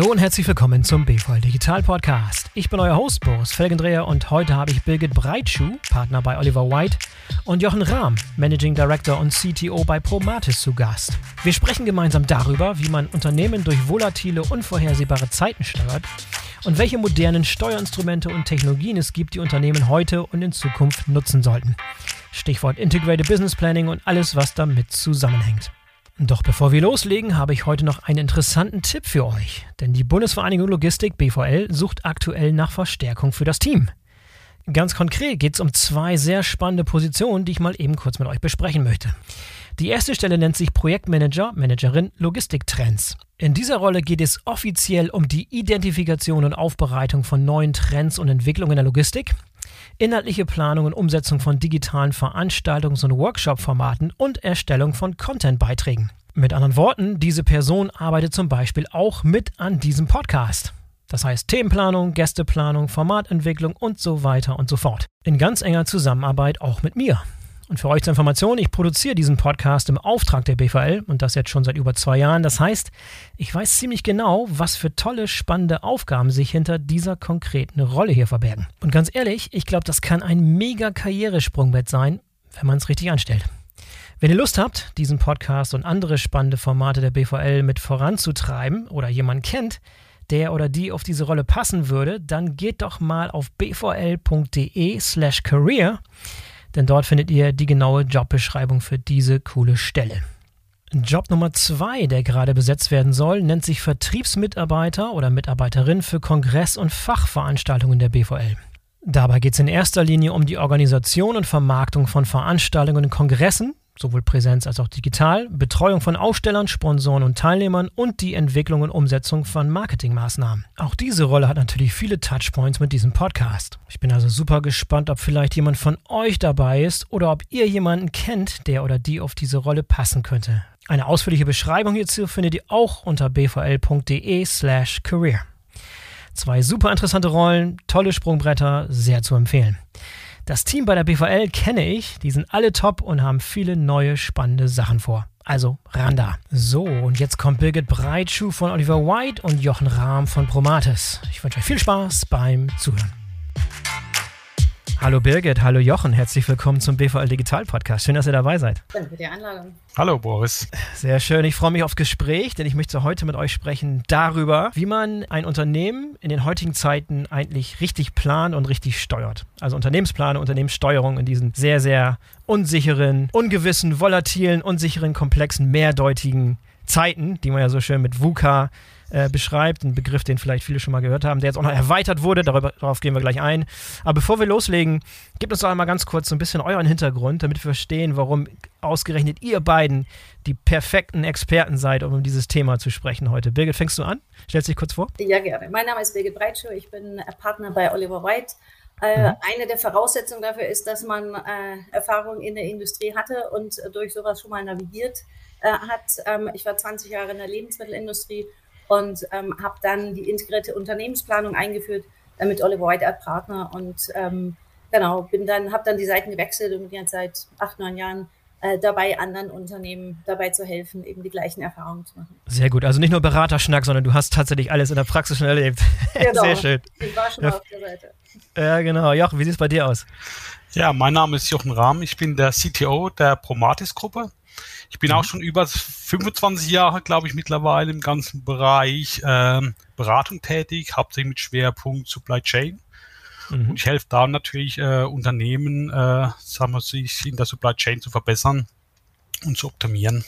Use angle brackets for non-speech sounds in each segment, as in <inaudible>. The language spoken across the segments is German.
Hallo und herzlich willkommen zum BVL Digital Podcast. Ich bin euer Host Boris Felgendreher und heute habe ich Birgit Breitschuh, Partner bei Oliver White, und Jochen Rahm, Managing Director und CTO bei Promatis zu Gast. Wir sprechen gemeinsam darüber, wie man Unternehmen durch volatile, unvorhersehbare Zeiten steuert und welche modernen Steuerinstrumente und Technologien es gibt, die Unternehmen heute und in Zukunft nutzen sollten. Stichwort Integrated Business Planning und alles, was damit zusammenhängt. Doch bevor wir loslegen, habe ich heute noch einen interessanten Tipp für euch. Denn die Bundesvereinigung Logistik BVL sucht aktuell nach Verstärkung für das Team. Ganz konkret geht es um zwei sehr spannende Positionen, die ich mal eben kurz mit euch besprechen möchte. Die erste Stelle nennt sich Projektmanager, Managerin Logistiktrends. In dieser Rolle geht es offiziell um die Identifikation und Aufbereitung von neuen Trends und Entwicklungen in der Logistik, inhaltliche Planung und Umsetzung von digitalen Veranstaltungs- und Workshop-Formaten und Erstellung von Content-Beiträgen. Mit anderen Worten, diese Person arbeitet zum Beispiel auch mit an diesem Podcast. Das heißt Themenplanung, Gästeplanung, Formatentwicklung und so weiter und so fort. In ganz enger Zusammenarbeit auch mit mir. Und für euch zur Information, ich produziere diesen Podcast im Auftrag der BVL und das jetzt schon seit über zwei Jahren. Das heißt, ich weiß ziemlich genau, was für tolle, spannende Aufgaben sich hinter dieser konkreten Rolle hier verbergen. Und ganz ehrlich, ich glaube, das kann ein mega Karrieresprungbett sein, wenn man es richtig anstellt. Wenn ihr Lust habt, diesen Podcast und andere spannende Formate der BVL mit voranzutreiben oder jemanden kennt, der oder die auf diese Rolle passen würde, dann geht doch mal auf bvl.de slash career denn dort findet ihr die genaue Jobbeschreibung für diese coole Stelle. Job Nummer zwei, der gerade besetzt werden soll, nennt sich Vertriebsmitarbeiter oder Mitarbeiterin für Kongress- und Fachveranstaltungen der BVL. Dabei geht es in erster Linie um die Organisation und Vermarktung von Veranstaltungen und Kongressen, sowohl Präsenz als auch digital, Betreuung von Ausstellern, Sponsoren und Teilnehmern und die Entwicklung und Umsetzung von Marketingmaßnahmen. Auch diese Rolle hat natürlich viele Touchpoints mit diesem Podcast. Ich bin also super gespannt, ob vielleicht jemand von euch dabei ist oder ob ihr jemanden kennt, der oder die auf diese Rolle passen könnte. Eine ausführliche Beschreibung hierzu findet ihr auch unter bvl.de/slash career. Zwei super interessante Rollen, tolle Sprungbretter, sehr zu empfehlen. Das Team bei der BVL kenne ich, die sind alle top und haben viele neue spannende Sachen vor. Also ran da. So, und jetzt kommt Birgit Breitschuh von Oliver White und Jochen Rahm von Promatis. Ich wünsche euch viel Spaß beim Zuhören. Hallo Birgit, hallo Jochen, herzlich willkommen zum BVL Digital Podcast. Schön, dass ihr dabei seid. Danke für die Einladung. Hallo Boris. Sehr schön, ich freue mich aufs Gespräch, denn ich möchte heute mit euch sprechen darüber, wie man ein Unternehmen in den heutigen Zeiten eigentlich richtig plant und richtig steuert. Also Unternehmensplanung, Unternehmenssteuerung in diesen sehr, sehr unsicheren, ungewissen, volatilen, unsicheren, komplexen, mehrdeutigen Zeiten, die man ja so schön mit VUCA äh, beschreibt. Ein Begriff, den vielleicht viele schon mal gehört haben, der jetzt auch noch erweitert wurde. Darüber, darauf gehen wir gleich ein. Aber bevor wir loslegen, gebt uns doch einmal ganz kurz so ein bisschen euren Hintergrund, damit wir verstehen, warum ausgerechnet ihr beiden die perfekten Experten seid, um dieses Thema zu sprechen heute. Birgit, fängst du an? Stellst dich kurz vor? Ja, gerne. Mein Name ist Birgit Breitschuh. Ich bin Partner bei Oliver White. Äh, mhm. Eine der Voraussetzungen dafür ist, dass man äh, Erfahrung in der Industrie hatte und äh, durch sowas schon mal navigiert äh, hat. Ähm, ich war 20 Jahre in der Lebensmittelindustrie und ähm, habe dann die integrierte Unternehmensplanung eingeführt äh, mit Oliver White als Partner und ähm, genau bin dann habe dann die Seiten gewechselt und bin jetzt seit acht neun Jahren äh, dabei, anderen Unternehmen dabei zu helfen, eben die gleichen Erfahrungen zu machen. Sehr gut. Also nicht nur Beraterschnack, sondern du hast tatsächlich alles in der Praxis schon erlebt. <laughs> Genau. Sehr schön. Ich war schon ja. auf der Seite. Ja, genau. Jochen, wie sieht es bei dir aus? Ja, mein Name ist Jochen Rahm. Ich bin der CTO der Promatis-Gruppe. Ich bin auch mhm. schon über 25 Jahre, glaube ich, mittlerweile im ganzen Bereich ähm, Beratung tätig, hauptsächlich mit Schwerpunkt Supply Chain. Mhm. Und ich helfe da natürlich äh, Unternehmen, äh, sagen wir, sich in der Supply Chain zu verbessern und zu optimieren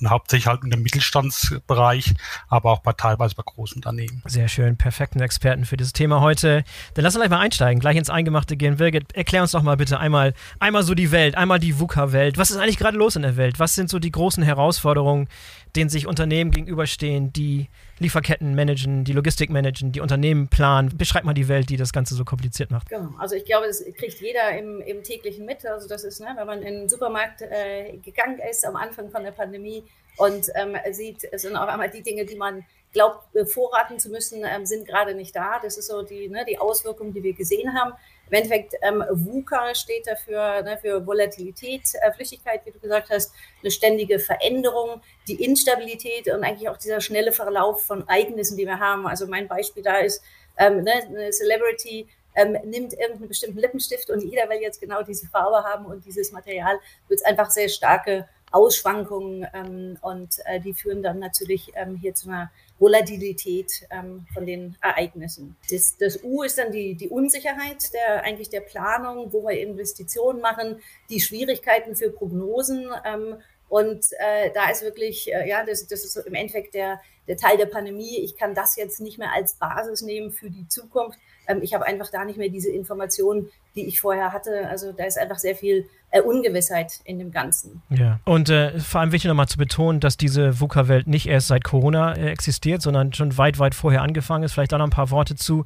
und hauptsächlich halt in dem Mittelstandsbereich, aber auch bei teilweise bei Großunternehmen. Sehr schön, perfekten Experten für dieses Thema heute. Dann lass uns gleich mal einsteigen, gleich ins Eingemachte gehen. Birgit, erklär uns doch mal bitte einmal, einmal so die Welt, einmal die VUCA-Welt. Was ist eigentlich gerade los in der Welt? Was sind so die großen Herausforderungen, denen sich Unternehmen gegenüberstehen, die Lieferketten managen, die Logistik managen, die Unternehmen planen. Beschreib mal die Welt, die das Ganze so kompliziert macht. Genau, also ich glaube, das kriegt jeder im, im täglichen mit. Also das ist, ne, wenn man in den Supermarkt äh, gegangen ist am Anfang von der Pandemie und ähm, sieht, es sind auf einmal die Dinge, die man glaubt, vorraten zu müssen, ähm, sind gerade nicht da. Das ist so die, ne, die Auswirkung, die wir gesehen haben. Im Endeffekt, ähm, VUCA steht dafür, ne, für Volatilität, äh, Flüchtigkeit, wie du gesagt hast, eine ständige Veränderung, die Instabilität und eigentlich auch dieser schnelle Verlauf von Ereignissen, die wir haben. Also mein Beispiel da ist, ähm, ne, eine Celebrity ähm, nimmt irgendeinen bestimmten Lippenstift und jeder will jetzt genau diese Farbe haben und dieses Material, wird einfach sehr starke Ausschwankungen ähm, und äh, die führen dann natürlich ähm, hier zu einer Volatilität ähm, von den Ereignissen. Das, das, U ist dann die, die Unsicherheit der eigentlich der Planung, wo wir Investitionen machen, die Schwierigkeiten für Prognosen ähm, und äh, da ist wirklich, äh, ja, das, das ist im Endeffekt der, der Teil der Pandemie. Ich kann das jetzt nicht mehr als Basis nehmen für die Zukunft. Ähm, ich habe einfach da nicht mehr diese Informationen, die ich vorher hatte. Also da ist einfach sehr viel äh, Ungewissheit in dem Ganzen. Ja, und äh, vor allem wichtig nochmal zu betonen, dass diese VUCA-Welt nicht erst seit Corona äh, existiert, sondern schon weit, weit vorher angefangen ist. Vielleicht auch noch ein paar Worte zu,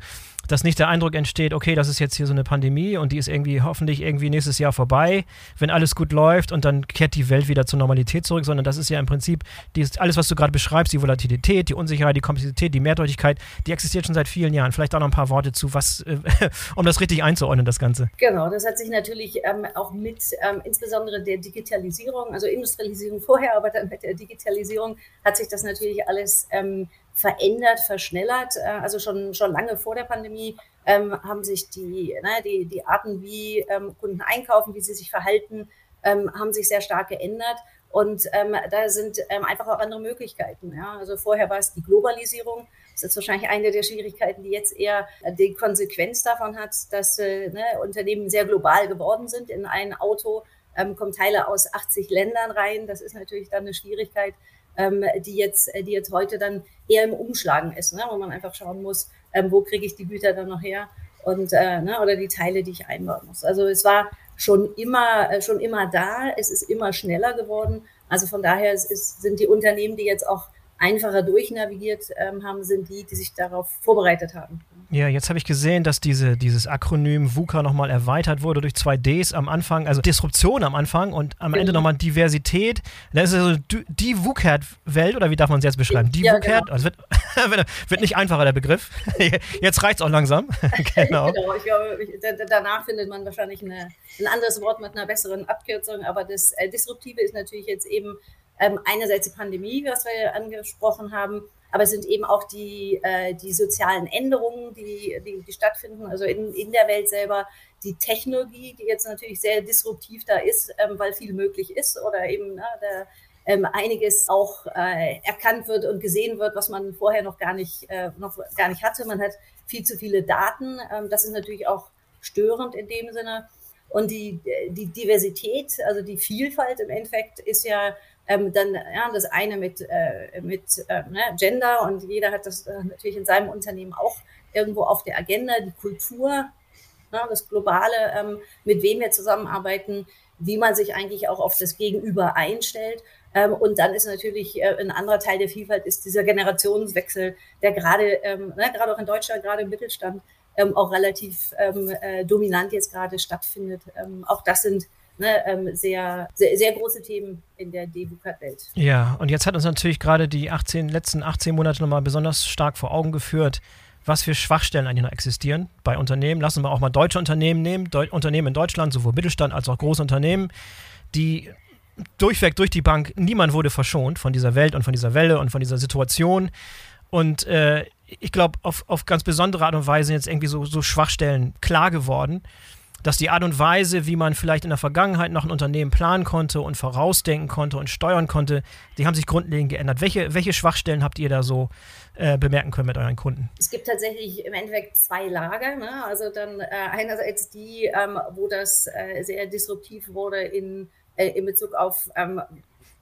dass nicht der Eindruck entsteht, okay, das ist jetzt hier so eine Pandemie und die ist irgendwie hoffentlich irgendwie nächstes Jahr vorbei, wenn alles gut läuft und dann kehrt die Welt wieder zur Normalität zurück, sondern das ist ja im Prinzip dieses, alles, was du gerade beschreibst, die Volatilität, die Unsicherheit, die Komplexität, die Mehrdeutigkeit, die existiert schon seit vielen Jahren. Vielleicht auch noch ein paar Worte zu, was, äh, <laughs> um das richtig einzuordnen, das Ganze. Genau, das hat sich natürlich ähm, auch mit ähm, insbesondere der Digitalisierung, also Industrialisierung <laughs> vorher, aber dann mit der Digitalisierung hat sich das natürlich alles ähm, verändert, verschnellert. Äh, also schon, schon lange vor der Pandemie ähm, haben sich die, ne, die, die Arten, wie ähm, Kunden einkaufen, wie sie sich verhalten, ähm, haben sich sehr stark geändert. Und ähm, da sind ähm, einfach auch andere Möglichkeiten. Ja? Also vorher war es die Globalisierung. Das ist wahrscheinlich eine der Schwierigkeiten, die jetzt eher die Konsequenz davon hat, dass äh, ne, Unternehmen sehr global geworden sind. In ein Auto ähm, kommen Teile aus 80 Ländern rein. Das ist natürlich dann eine Schwierigkeit, ähm, die, jetzt, äh, die jetzt heute dann eher im Umschlagen ist, ne? wo man einfach schauen muss, ähm, wo kriege ich die Güter dann noch her und äh, ne? oder die Teile, die ich einbauen muss. Also es war schon immer, äh, schon immer da, es ist immer schneller geworden. Also von daher ist, sind die Unternehmen, die jetzt auch einfacher durchnavigiert ähm, haben, sind die, die sich darauf vorbereitet haben. Ja, jetzt habe ich gesehen, dass diese, dieses Akronym VUCA nochmal erweitert wurde durch zwei Ds am Anfang, also Disruption am Anfang und am genau. Ende nochmal Diversität. Das ist also die VUCAT-Welt, oder wie darf man es jetzt beschreiben? Die ja, VUCAT, genau. also wird, <laughs> wird nicht einfacher, der Begriff. <laughs> Jetzt reicht es auch langsam. <laughs> genau. genau. Ich glaube, danach findet man wahrscheinlich eine, ein anderes Wort mit einer besseren Abkürzung, aber das äh, Disruptive ist natürlich jetzt eben ähm, einerseits die Pandemie, was wir angesprochen haben, aber es sind eben auch die, äh, die sozialen Änderungen, die, die, die stattfinden, also in, in der Welt selber, die Technologie, die jetzt natürlich sehr disruptiv da ist, ähm, weil viel möglich ist oder eben na, da, ähm, einiges auch äh, erkannt wird und gesehen wird, was man vorher noch gar nicht, äh, noch gar nicht hatte. Man hat viel zu viele Daten. Ähm, das ist natürlich auch störend in dem Sinne. Und die, die Diversität, also die Vielfalt im Endeffekt ist ja ähm, dann ja, das eine mit, äh, mit äh, ne, Gender und jeder hat das äh, natürlich in seinem Unternehmen auch irgendwo auf der Agenda, die Kultur, ne, das Globale, ähm, mit wem wir zusammenarbeiten, wie man sich eigentlich auch auf das Gegenüber einstellt. Ähm, und dann ist natürlich äh, ein anderer Teil der Vielfalt ist dieser Generationswechsel, der gerade, ähm, ne, gerade auch in Deutschland, gerade im Mittelstand, ähm, auch relativ ähm, äh, dominant jetzt gerade stattfindet. Ähm, auch das sind ne, ähm, sehr, sehr, sehr, große Themen in der DBUCAT-Welt. Ja, und jetzt hat uns natürlich gerade die 18, letzten 18 Monate nochmal besonders stark vor Augen geführt, was für Schwachstellen eigentlich noch existieren bei Unternehmen. Lassen wir auch mal deutsche Unternehmen nehmen, Deu Unternehmen in Deutschland, sowohl Mittelstand als auch große Unternehmen, die durchweg durch die Bank, niemand wurde verschont von dieser Welt und von dieser Welle und von dieser Situation. Und äh, ich glaube, auf, auf ganz besondere Art und Weise jetzt irgendwie so, so Schwachstellen klar geworden dass die Art und Weise, wie man vielleicht in der Vergangenheit noch ein Unternehmen planen konnte und vorausdenken konnte und steuern konnte, die haben sich grundlegend geändert. Welche, welche Schwachstellen habt ihr da so äh, bemerken können mit euren Kunden? Es gibt tatsächlich im Endeffekt zwei Lager. Ne? Also dann äh, einerseits die, ähm, wo das äh, sehr disruptiv wurde in, äh, in Bezug auf ähm,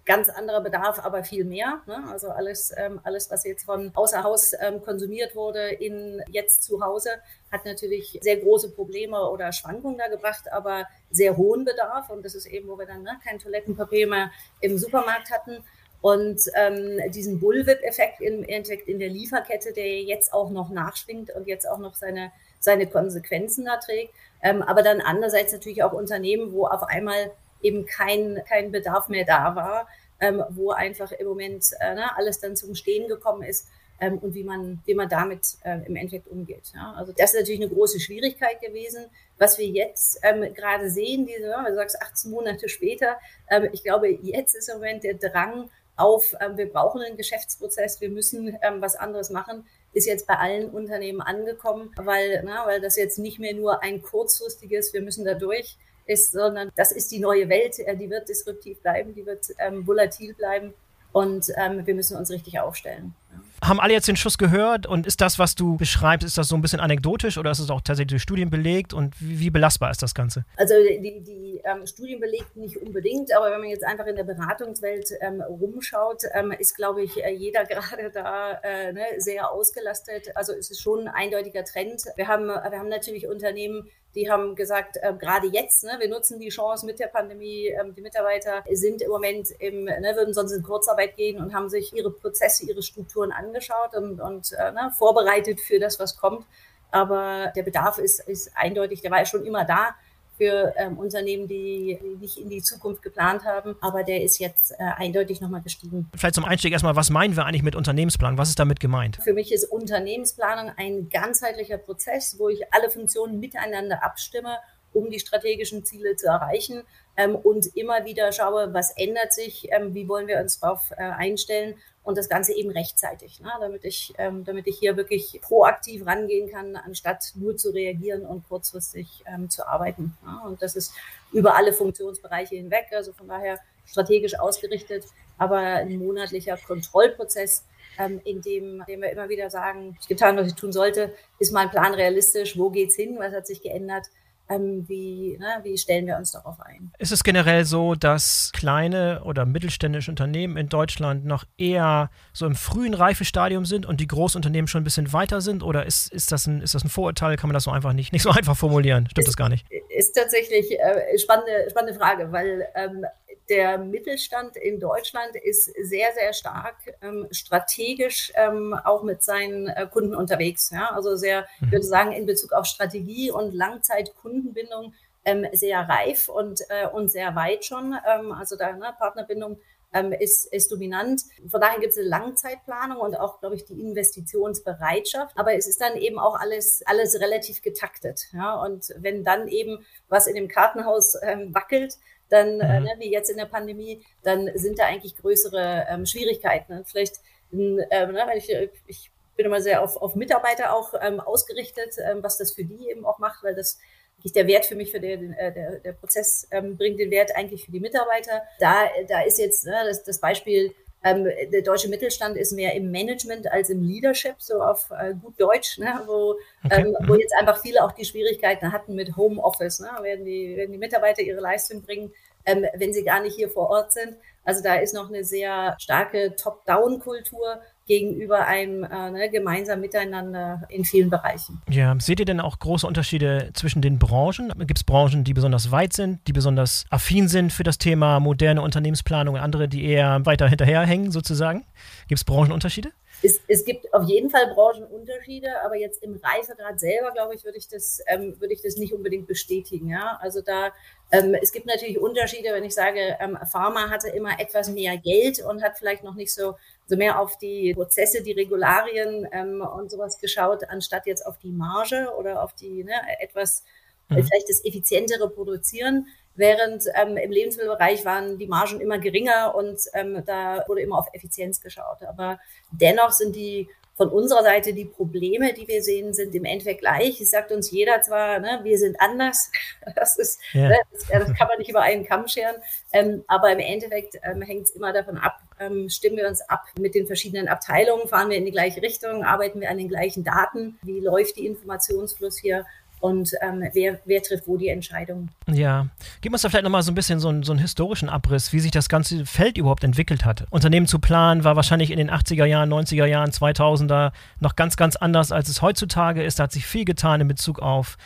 ganz anderer Bedarf, aber viel mehr. Ne? Also alles, ähm, alles, was jetzt von außer Haus ähm, konsumiert wurde, in jetzt zu Hause, hat natürlich sehr große Probleme oder Schwankungen da gebracht, aber sehr hohen Bedarf. Und das ist eben, wo wir dann ne, kein Toilettenpapier mehr im Supermarkt hatten. Und ähm, diesen Bullwhip-Effekt im Endeffekt in der Lieferkette, der jetzt auch noch nachschwingt und jetzt auch noch seine, seine Konsequenzen da trägt. Ähm, aber dann andererseits natürlich auch Unternehmen, wo auf einmal eben kein, kein Bedarf mehr da war, ähm, wo einfach im Moment äh, ne, alles dann zum Stehen gekommen ist ähm, und wie man, wie man damit äh, im Endeffekt umgeht. Ja? Also das ist natürlich eine große Schwierigkeit gewesen. Was wir jetzt ähm, gerade sehen, diese, ja, du sagst 18 Monate später, ähm, ich glaube, jetzt ist im Moment der Drang auf, ähm, wir brauchen einen Geschäftsprozess, wir müssen ähm, was anderes machen, ist jetzt bei allen Unternehmen angekommen, weil, na, weil das jetzt nicht mehr nur ein kurzfristiges, wir müssen da durch ist, sondern das ist die neue Welt, äh, die wird disruptiv bleiben, die wird ähm, volatil bleiben und wir müssen uns richtig aufstellen. Haben alle jetzt den Schuss gehört und ist das, was du beschreibst, ist das so ein bisschen anekdotisch oder ist es auch tatsächlich durch Studien belegt und wie, wie belastbar ist das Ganze? Also die, die ähm, Studien belegt nicht unbedingt, aber wenn man jetzt einfach in der Beratungswelt ähm, rumschaut, ähm, ist, glaube ich, äh, jeder <laughs> gerade da äh, ne, sehr ausgelastet. Also es ist schon ein eindeutiger Trend. Wir haben, wir haben natürlich Unternehmen, die haben gesagt, äh, gerade jetzt, ne, wir nutzen die Chance mit der Pandemie. Ähm, die Mitarbeiter sind im Moment im, ne, würden sonst in Kurzarbeit gehen und haben sich ihre Prozesse, ihre Strukturen angeschaut und, und äh, ne, vorbereitet für das, was kommt. Aber der Bedarf ist, ist eindeutig, der war ja schon immer da für ähm, Unternehmen, die, nicht in die Zukunft geplant haben. Aber der ist jetzt äh, eindeutig nochmal gestiegen. Vielleicht zum Einstieg erstmal, was meinen wir eigentlich mit Unternehmensplanung? Was ist damit gemeint? Für mich ist Unternehmensplanung ein ganzheitlicher Prozess, wo ich alle Funktionen miteinander abstimme um die strategischen Ziele zu erreichen ähm, und immer wieder schaue, was ändert sich, ähm, wie wollen wir uns darauf äh, einstellen und das Ganze eben rechtzeitig, ne, damit, ich, ähm, damit ich hier wirklich proaktiv rangehen kann, anstatt nur zu reagieren und kurzfristig ähm, zu arbeiten. Ja. Und das ist über alle Funktionsbereiche hinweg, also von daher strategisch ausgerichtet, aber ein monatlicher Kontrollprozess, ähm, in dem, dem wir immer wieder sagen, ich getan, was ich tun sollte, ist mein Plan realistisch, wo geht's hin, was hat sich geändert, ähm, wie, ne, wie stellen wir uns darauf ein? Ist es generell so, dass kleine oder mittelständische Unternehmen in Deutschland noch eher so im frühen Reifestadium sind und die Großunternehmen schon ein bisschen weiter sind? Oder ist, ist, das, ein, ist das ein Vorurteil? Kann man das so einfach nicht, nicht so <laughs> einfach formulieren? Stimmt ist, das gar nicht? Ist tatsächlich äh, spannende, spannende Frage, weil ähm, der Mittelstand in Deutschland ist sehr, sehr stark ähm, strategisch ähm, auch mit seinen äh, Kunden unterwegs. Ja? Also sehr, ich würde mhm. sagen, in Bezug auf Strategie und Langzeitkundenbindung ähm, sehr reif und, äh, und sehr weit schon. Ähm, also da ne, Partnerbindung ähm, ist, ist dominant. Von daher gibt es eine Langzeitplanung und auch, glaube ich, die Investitionsbereitschaft. Aber es ist dann eben auch alles, alles relativ getaktet. Ja? Und wenn dann eben was in dem Kartenhaus ähm, wackelt, dann, äh, mhm. äh, ne, wie jetzt in der Pandemie, dann sind da eigentlich größere ähm, Schwierigkeiten. Und vielleicht, ähm, ne, wenn ich, ich bin immer sehr auf, auf Mitarbeiter auch ähm, ausgerichtet, ähm, was das für die eben auch macht, weil das der Wert für mich, für den, äh, der, der Prozess ähm, bringt den Wert eigentlich für die Mitarbeiter. Da, da ist jetzt ne, das, das Beispiel, ähm, der deutsche Mittelstand ist mehr im Management als im Leadership, so auf äh, gut Deutsch, ne, wo, okay. ähm, wo mhm. jetzt einfach viele auch die Schwierigkeiten hatten mit Homeoffice. Ne, werden, die, werden die Mitarbeiter ihre Leistung bringen, ähm, wenn sie gar nicht hier vor Ort sind. Also da ist noch eine sehr starke Top-Down-Kultur gegenüber einem äh, ne, gemeinsam miteinander in vielen Bereichen. Ja, seht ihr denn auch große Unterschiede zwischen den Branchen? Gibt es Branchen, die besonders weit sind, die besonders affin sind für das Thema moderne Unternehmensplanung und andere, die eher weiter hinterherhängen sozusagen? Gibt es Branchenunterschiede? Es, es, gibt auf jeden Fall Branchenunterschiede, aber jetzt im Reifegrad selber, glaube ich, würde ich das, ähm, würde ich das nicht unbedingt bestätigen. Ja? Also da, ähm, es gibt natürlich Unterschiede, wenn ich sage, ähm, Pharma hatte immer etwas mehr Geld und hat vielleicht noch nicht so so mehr auf die Prozesse, die Regularien ähm, und sowas geschaut, anstatt jetzt auf die Marge oder auf die ne, etwas mhm. vielleicht das effizientere Produzieren. Während ähm, im Lebensmittelbereich waren die Margen immer geringer und ähm, da wurde immer auf Effizienz geschaut. Aber dennoch sind die von unserer Seite die Probleme, die wir sehen, sind im Endeffekt gleich. Es sagt uns jeder zwar, ne, wir sind anders. <laughs> Das ist, ja. ne, das, das, kann man nicht über einen Kamm scheren. Ähm, aber im Endeffekt ähm, hängt es immer davon ab, ähm, stimmen wir uns ab mit den verschiedenen Abteilungen, fahren wir in die gleiche Richtung, arbeiten wir an den gleichen Daten, wie läuft die Informationsfluss hier und ähm, wer, wer trifft wo die Entscheidung. Ja, gib uns da vielleicht nochmal so ein bisschen so, einen, so einen historischen Abriss, wie sich das ganze Feld überhaupt entwickelt hat. Unternehmen zu planen war wahrscheinlich in den 80er Jahren, 90er Jahren, 2000er noch ganz, ganz anders, als es heutzutage ist. Da hat sich viel getan in Bezug auf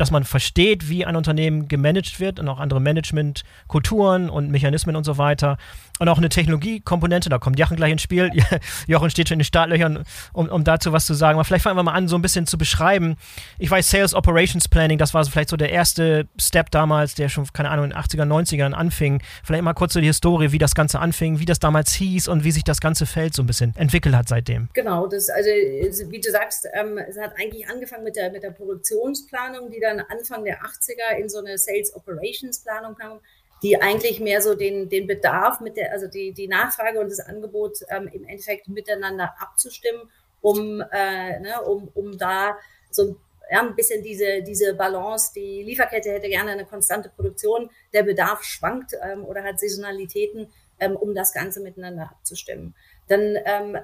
dass man versteht, wie ein Unternehmen gemanagt wird und auch andere Managementkulturen und Mechanismen und so weiter. Und auch eine Technologiekomponente, da kommt Jochen gleich ins Spiel. <laughs> Jochen steht schon in den Startlöchern, um, um dazu was zu sagen. Aber vielleicht fangen wir mal an, so ein bisschen zu beschreiben. Ich weiß, Sales Operations Planning, das war so vielleicht so der erste Step damals, der schon, keine Ahnung, in den 80er, 90ern anfing. Vielleicht mal kurz so die Historie, wie das Ganze anfing, wie das damals hieß und wie sich das ganze Feld so ein bisschen entwickelt hat seitdem. Genau, das, also wie du sagst, ähm, es hat eigentlich angefangen mit der, mit der Produktionsplanung, die dann Anfang der 80er in so eine Sales Operations Planung kam die eigentlich mehr so den, den Bedarf mit der, also die, die Nachfrage und das Angebot ähm, im Endeffekt miteinander abzustimmen, um, äh, ne, um, um da so ja, ein bisschen diese, diese Balance, die Lieferkette hätte gerne eine konstante Produktion, der Bedarf schwankt ähm, oder hat Saisonalitäten, ähm, um das Ganze miteinander abzustimmen. Dann ähm,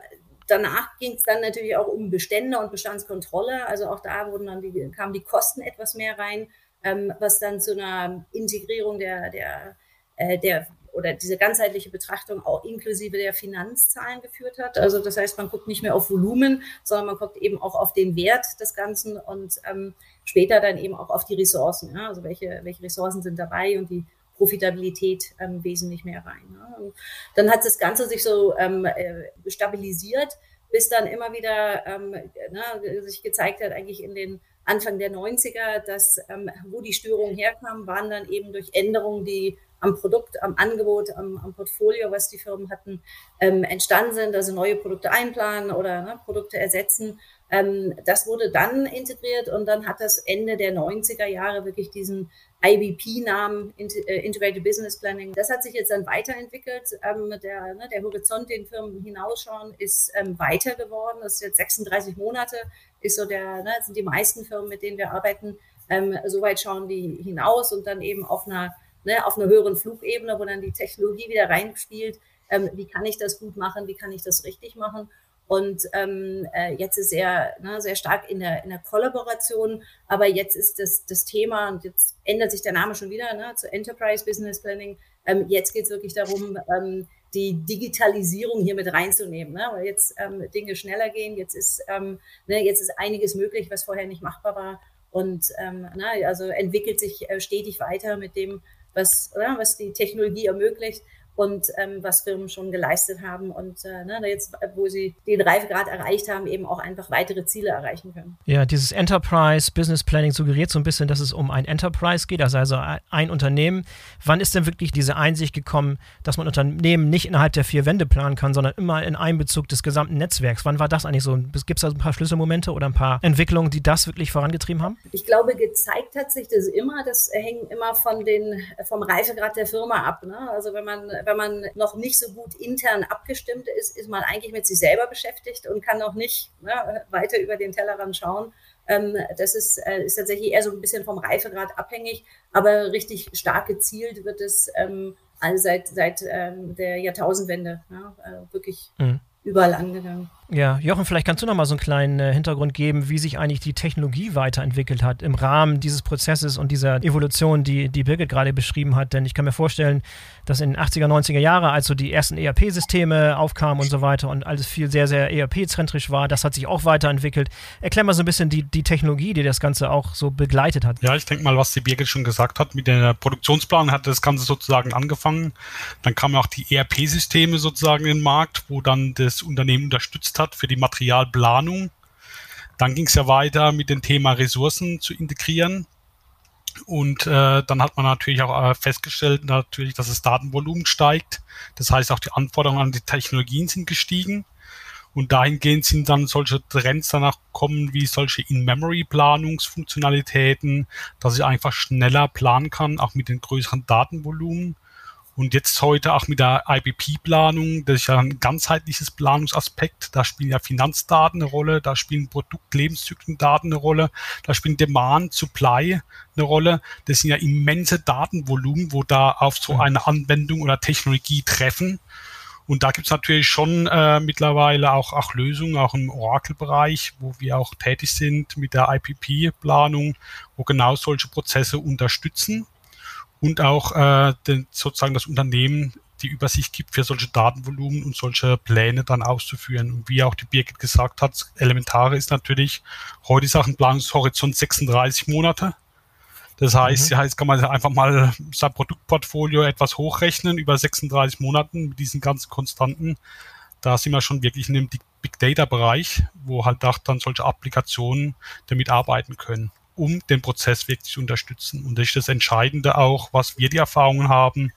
danach ging es dann natürlich auch um Bestände und Bestandskontrolle. Also auch da wurden dann die, kamen die Kosten etwas mehr rein ähm, was dann zu einer Integrierung der, der, äh, der oder diese ganzheitliche Betrachtung auch inklusive der Finanzzahlen geführt hat. Also das heißt, man guckt nicht mehr auf Volumen, sondern man guckt eben auch auf den Wert des Ganzen und ähm, später dann eben auch auf die Ressourcen. Ja? Also welche, welche Ressourcen sind dabei und die Profitabilität ähm, wesentlich mehr rein. Und dann hat das Ganze sich so ähm, äh, stabilisiert, bis dann immer wieder ähm, ne, sich gezeigt hat, eigentlich in den Anfang der 90er, dass ähm, wo die Störungen herkamen, waren dann eben durch Änderungen, die am Produkt, am Angebot, am, am Portfolio, was die Firmen hatten, ähm, entstanden sind, also neue Produkte einplanen oder ne, Produkte ersetzen. Ähm, das wurde dann integriert und dann hat das Ende der 90er Jahre wirklich diesen IBP-Namen, äh, Integrated Business Planning. Das hat sich jetzt dann weiterentwickelt. Ähm, der, ne, der Horizont, den Firmen hinausschauen, ist ähm, weiter geworden. Das ist jetzt 36 Monate, ist so der, ne, sind die meisten Firmen, mit denen wir arbeiten, ähm, soweit schauen die hinaus und dann eben auf einer, ne, auf einer höheren Flugebene, wo dann die Technologie wieder reinspielt. Ähm, wie kann ich das gut machen? Wie kann ich das richtig machen? Und ähm, äh, jetzt ist er ne, sehr stark in der, in der Kollaboration, aber jetzt ist das, das Thema, und jetzt ändert sich der Name schon wieder ne, zu Enterprise Business Planning. Ähm, jetzt geht es wirklich darum, ähm, die Digitalisierung hier mit reinzunehmen, ne? weil jetzt ähm, Dinge schneller gehen, jetzt ist, ähm, ne, jetzt ist einiges möglich, was vorher nicht machbar war. Und ähm, na, also entwickelt sich äh, stetig weiter mit dem, was, oder, was die Technologie ermöglicht und ähm, was Firmen schon geleistet haben und äh, ne, jetzt, wo sie den Reifegrad erreicht haben, eben auch einfach weitere Ziele erreichen können. Ja, dieses Enterprise Business Planning suggeriert so ein bisschen, dass es um ein Enterprise geht, also, also ein Unternehmen. Wann ist denn wirklich diese Einsicht gekommen, dass man Unternehmen nicht innerhalb der vier Wände planen kann, sondern immer in Einbezug des gesamten Netzwerks? Wann war das eigentlich so? Gibt es da ein paar Schlüsselmomente oder ein paar Entwicklungen, die das wirklich vorangetrieben haben? Ich glaube, gezeigt hat sich das immer. Das hängt immer von den, vom Reifegrad der Firma ab. Ne? Also wenn man wenn man noch nicht so gut intern abgestimmt ist, ist man eigentlich mit sich selber beschäftigt und kann noch nicht ne, weiter über den Tellerrand schauen. Ähm, das ist, äh, ist tatsächlich eher so ein bisschen vom Reifegrad abhängig, aber richtig stark gezielt wird es ähm, also seit, seit ähm, der Jahrtausendwende ja, äh, wirklich mhm. überall angegangen. Ja, Jochen, vielleicht kannst du noch mal so einen kleinen äh, Hintergrund geben, wie sich eigentlich die Technologie weiterentwickelt hat im Rahmen dieses Prozesses und dieser Evolution, die, die Birgit gerade beschrieben hat. Denn ich kann mir vorstellen, dass in den 80er, 90er Jahren, als so die ersten ERP-Systeme aufkamen und so weiter und alles viel sehr, sehr ERP-zentrisch war, das hat sich auch weiterentwickelt. Erklär mal so ein bisschen die, die Technologie, die das Ganze auch so begleitet hat. Ja, ich denke mal, was die Birgit schon gesagt hat, mit der Produktionsplan hat das Ganze sozusagen angefangen. Dann kamen auch die ERP-Systeme sozusagen in den Markt, wo dann das Unternehmen unterstützt genutzt hat für die Materialplanung. Dann ging es ja weiter mit dem Thema Ressourcen zu integrieren. Und äh, dann hat man natürlich auch äh, festgestellt, natürlich, dass das Datenvolumen steigt. Das heißt, auch die Anforderungen an die Technologien sind gestiegen. Und dahingehend sind dann solche Trends danach kommen, wie solche In-Memory-Planungsfunktionalitäten, dass ich einfach schneller planen kann, auch mit den größeren Datenvolumen. Und jetzt heute auch mit der IBP-Planung, das ist ja ein ganzheitliches Planungsaspekt. Da spielen ja Finanzdaten eine Rolle, da spielen Produktlebenszyklien-Daten eine Rolle, da spielen Demand, Supply eine Rolle. Das sind ja immense Datenvolumen, wo da auf so eine Anwendung oder Technologie treffen. Und da gibt es natürlich schon äh, mittlerweile auch, auch Lösungen, auch im Oracle-Bereich, wo wir auch tätig sind mit der IPP-Planung, wo genau solche Prozesse unterstützen und auch äh, den, sozusagen das Unternehmen die Übersicht gibt für solche Datenvolumen und solche Pläne dann auszuführen. Und wie auch die Birgit gesagt hat, Elementare ist natürlich, heute ist auch ein Planungshorizont 36 Monate. Das heißt, mhm. heißt, kann man einfach mal sein Produktportfolio etwas hochrechnen über 36 Monaten mit diesen ganzen Konstanten. Da sind wir schon wirklich in dem Big Data Bereich, wo halt auch dann solche Applikationen damit arbeiten können um den Prozess wirklich zu unterstützen. Und das ist das Entscheidende auch, was wir die Erfahrungen haben,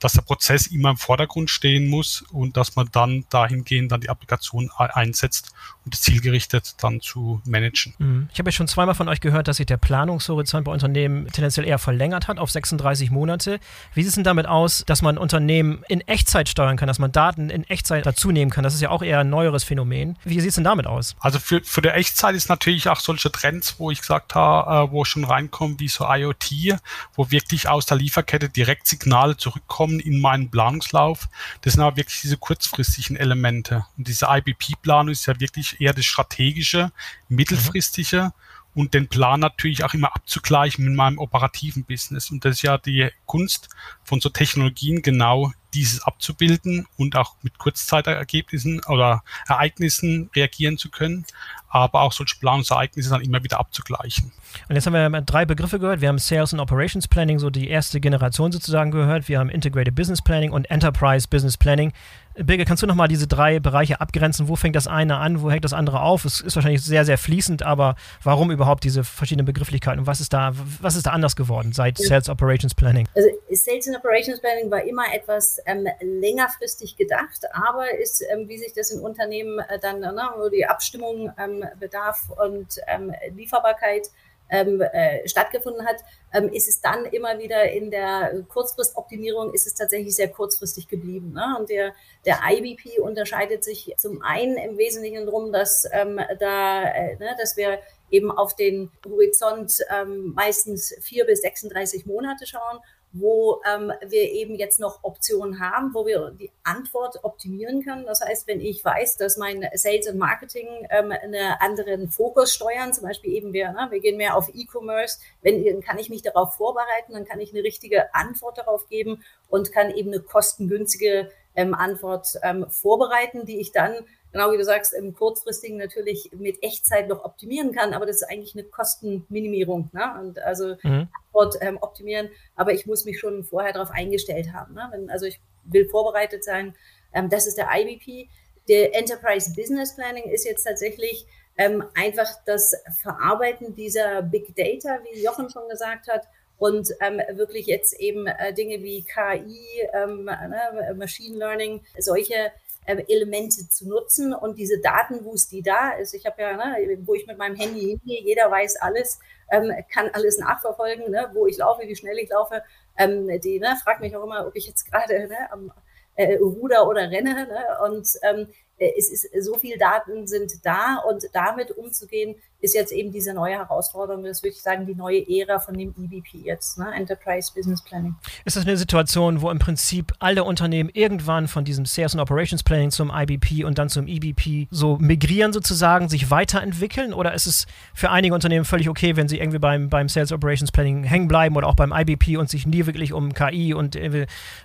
dass der Prozess immer im Vordergrund stehen muss und dass man dann dahingehend dann die Applikation einsetzt, das zielgerichtet dann zu managen. Mhm. Ich habe ja schon zweimal von euch gehört, dass sich der Planungshorizont bei Unternehmen tendenziell eher verlängert hat auf 36 Monate. Wie sieht es denn damit aus, dass man Unternehmen in Echtzeit steuern kann, dass man Daten in Echtzeit dazu nehmen kann? Das ist ja auch eher ein neueres Phänomen. Wie sieht es denn damit aus? Also für, für die Echtzeit ist natürlich auch solche Trends, wo ich gesagt habe, äh, wo schon reinkommen wie so IoT, wo wirklich aus der Lieferkette direkt Signale zurückkommen in meinen Planungslauf. Das sind aber wirklich diese kurzfristigen Elemente. Und diese IBP-Planung ist ja wirklich eher das strategische, mittelfristige. Mhm und den Plan natürlich auch immer abzugleichen mit meinem operativen Business. Und das ist ja die Kunst von so Technologien, genau dieses abzubilden und auch mit Kurzzeitergebnissen oder Ereignissen reagieren zu können, aber auch solche Planungsereignisse dann immer wieder abzugleichen. Und jetzt haben wir drei Begriffe gehört. Wir haben Sales und Operations Planning, so die erste Generation sozusagen gehört. Wir haben Integrated Business Planning und Enterprise Business Planning. Birgit, kannst du nochmal diese drei Bereiche abgrenzen? Wo fängt das eine an, wo hängt das andere auf? Es ist wahrscheinlich sehr, sehr fließend, aber warum überhaupt diese verschiedenen Begrifflichkeiten und was ist da, was ist da anders geworden seit Sales Operations Planning? Also Sales and Operations Planning war immer etwas ähm, längerfristig gedacht, aber ist, ähm, wie sich das in Unternehmen äh, dann, ne, wo die Abstimmung ähm, bedarf und ähm, Lieferbarkeit ähm, äh, stattgefunden hat, ähm, ist es dann immer wieder in der Kurzfristoptimierung ist es tatsächlich sehr kurzfristig geblieben. Ne? Und der, der IBP unterscheidet sich zum einen im Wesentlichen darum, dass ähm, da, äh, ne, dass wir eben auf den Horizont ähm, meistens vier bis 36 Monate schauen wo ähm, wir eben jetzt noch Optionen haben, wo wir die Antwort optimieren können. Das heißt, wenn ich weiß, dass mein Sales und Marketing ähm, einen anderen Fokus steuern, zum Beispiel eben wir, ne, wir gehen mehr auf E-Commerce, wenn, kann ich mich darauf vorbereiten, dann kann ich eine richtige Antwort darauf geben und kann eben eine kostengünstige ähm, Antwort ähm, vorbereiten, die ich dann genau wie du sagst, im kurzfristigen natürlich mit Echtzeit noch optimieren kann, aber das ist eigentlich eine Kostenminimierung. Ne? Und also mhm. Antwort ähm, optimieren, aber ich muss mich schon vorher darauf eingestellt haben. Ne? Wenn, also ich will vorbereitet sein. Ähm, das ist der IBP. Der Enterprise Business Planning ist jetzt tatsächlich ähm, einfach das Verarbeiten dieser Big Data, wie Jochen schon gesagt hat, und ähm, wirklich jetzt eben äh, Dinge wie KI, ähm, ne, Machine Learning, solche äh, Elemente zu nutzen und diese Daten, wo es die da ist. Ich habe ja, ne, wo ich mit meinem Handy hingehe, jeder weiß alles, ähm, kann alles nachverfolgen, ne, wo ich laufe, wie schnell ich laufe. Ähm, die ne, fragt mich auch immer, ob ich jetzt gerade ne, am äh, Ruder oder renne. Ne, und ähm, äh, es ist so viel Daten sind da und damit umzugehen, ist jetzt eben diese neue Herausforderung. Das würde ich sagen, die neue Ära von dem EBP jetzt, ne? Enterprise Business Planning. Ist das eine Situation, wo im Prinzip alle Unternehmen irgendwann von diesem Sales und Operations Planning zum IBP und dann zum EBP so migrieren sozusagen, sich weiterentwickeln? Oder ist es für einige Unternehmen völlig okay, wenn sie irgendwie beim, beim Sales Operations Planning hängen bleiben oder auch beim IBP und sich nie wirklich um KI und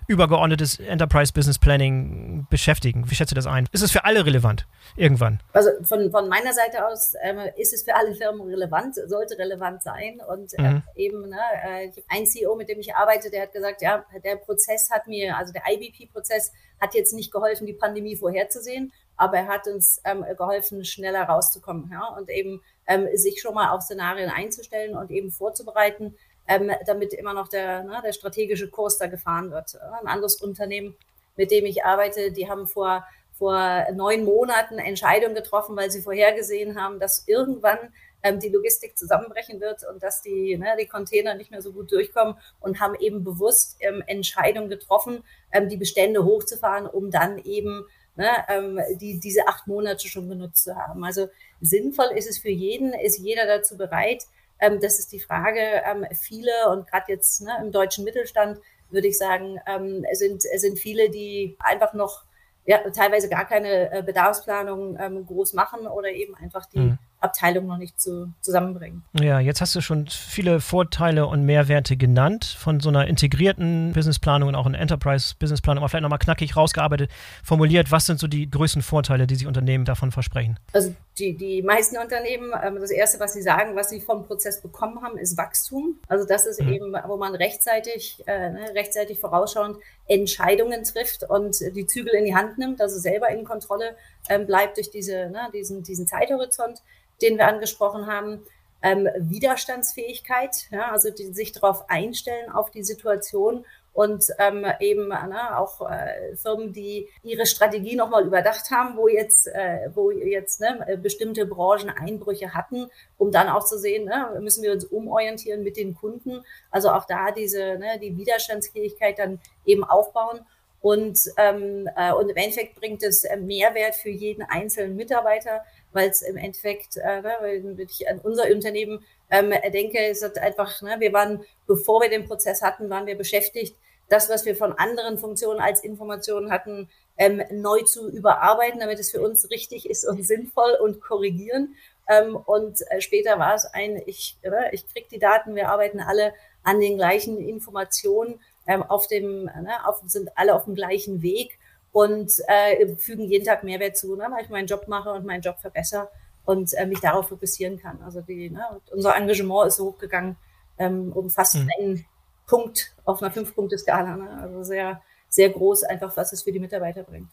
übergeordnetes Enterprise Business Planning beschäftigen? Wie schätzt du das ein? Ist es für alle relevant irgendwann? Also von, von meiner Seite aus ähm, ist es für alle Firmen relevant, sollte relevant sein. Und äh, mhm. eben, ne, äh, ein CEO, mit dem ich arbeite, der hat gesagt, ja, der Prozess hat mir, also der IBP-Prozess hat jetzt nicht geholfen, die Pandemie vorherzusehen, aber er hat uns ähm, geholfen, schneller rauszukommen ja, und eben ähm, sich schon mal auf Szenarien einzustellen und eben vorzubereiten, ähm, damit immer noch der, ne, der strategische Kurs da gefahren wird. Ein anderes Unternehmen, mit dem ich arbeite, die haben vor vor neun Monaten Entscheidungen getroffen, weil sie vorhergesehen haben, dass irgendwann ähm, die Logistik zusammenbrechen wird und dass die, ne, die Container nicht mehr so gut durchkommen und haben eben bewusst ähm, Entscheidungen getroffen, ähm, die Bestände hochzufahren, um dann eben ne, ähm, die, diese acht Monate schon genutzt zu haben. Also sinnvoll ist es für jeden, ist jeder dazu bereit. Ähm, das ist die Frage. Ähm, viele und gerade jetzt ne, im deutschen Mittelstand würde ich sagen, ähm, sind, sind viele, die einfach noch ja, teilweise gar keine äh, Bedarfsplanung ähm, groß machen oder eben einfach die mhm. Abteilung noch nicht zu, zusammenbringen. Ja, jetzt hast du schon viele Vorteile und Mehrwerte genannt von so einer integrierten Businessplanung und auch einer Enterprise-Businessplanung, aber vielleicht nochmal knackig rausgearbeitet, formuliert, was sind so die größten Vorteile, die sich Unternehmen davon versprechen? Also die, die meisten Unternehmen, ähm, das Erste, was sie sagen, was sie vom Prozess bekommen haben, ist Wachstum. Also das ist mhm. eben, wo man rechtzeitig, äh, ne, rechtzeitig vorausschauend Entscheidungen trifft und die Zügel in die Hand nimmt, also selber in Kontrolle ähm, bleibt durch diese, ne, diesen, diesen Zeithorizont, den wir angesprochen haben. Ähm, Widerstandsfähigkeit, ja, also die, sich darauf einstellen auf die Situation und ähm, eben ne, auch äh, Firmen, die ihre Strategie nochmal überdacht haben, wo jetzt, äh, wo jetzt ne, bestimmte Branchen Einbrüche hatten, um dann auch zu sehen, ne, müssen wir uns umorientieren mit den Kunden. Also auch da diese ne, die Widerstandsfähigkeit dann eben aufbauen. Und, ähm, äh, und im Endeffekt bringt es äh, Mehrwert für jeden einzelnen Mitarbeiter, weil es im Endeffekt, äh, ne, wenn ich an unser Unternehmen ähm, denke, es hat einfach, ne, wir waren, bevor wir den Prozess hatten, waren wir beschäftigt, das, was wir von anderen Funktionen als Informationen hatten, ähm, neu zu überarbeiten, damit es für uns richtig ist und sinnvoll und korrigieren. Ähm, und äh, später war es ein, ich, äh, ich krieg die Daten, wir arbeiten alle an den gleichen Informationen, ähm, auf dem, ne, auf, sind alle auf dem gleichen Weg und äh, fügen jeden Tag Mehrwert zu, ne, weil ich meinen Job mache und meinen Job verbessere und äh, mich darauf fokussieren kann. Also die, ne, unser Engagement ist so hochgegangen, ähm, um fast mhm. einen Punkt auf einer Fünf-Punkte-Skala. Ne? Also sehr, sehr groß, einfach was es für die Mitarbeiter bringt.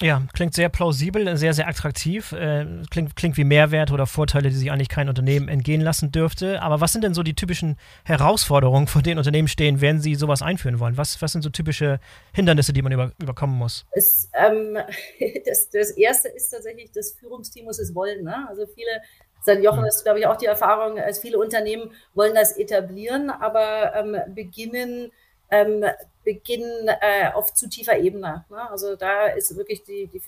Ja, klingt sehr plausibel, sehr, sehr attraktiv. Äh, klingt, klingt wie Mehrwert oder Vorteile, die sich eigentlich kein Unternehmen entgehen lassen dürfte. Aber was sind denn so die typischen Herausforderungen, vor denen Unternehmen stehen, wenn sie sowas einführen wollen? Was, was sind so typische Hindernisse, die man über, überkommen muss? Es, ähm, <laughs> das, das erste ist tatsächlich, das Führungsteam muss es wollen. Ne? Also viele Seit Jochen ist, glaube ich, auch die Erfahrung, als viele Unternehmen wollen das etablieren, aber ähm, beginnen, ähm, beginnen äh, auf zu tiefer Ebene. Ne? Also da ist wirklich die, die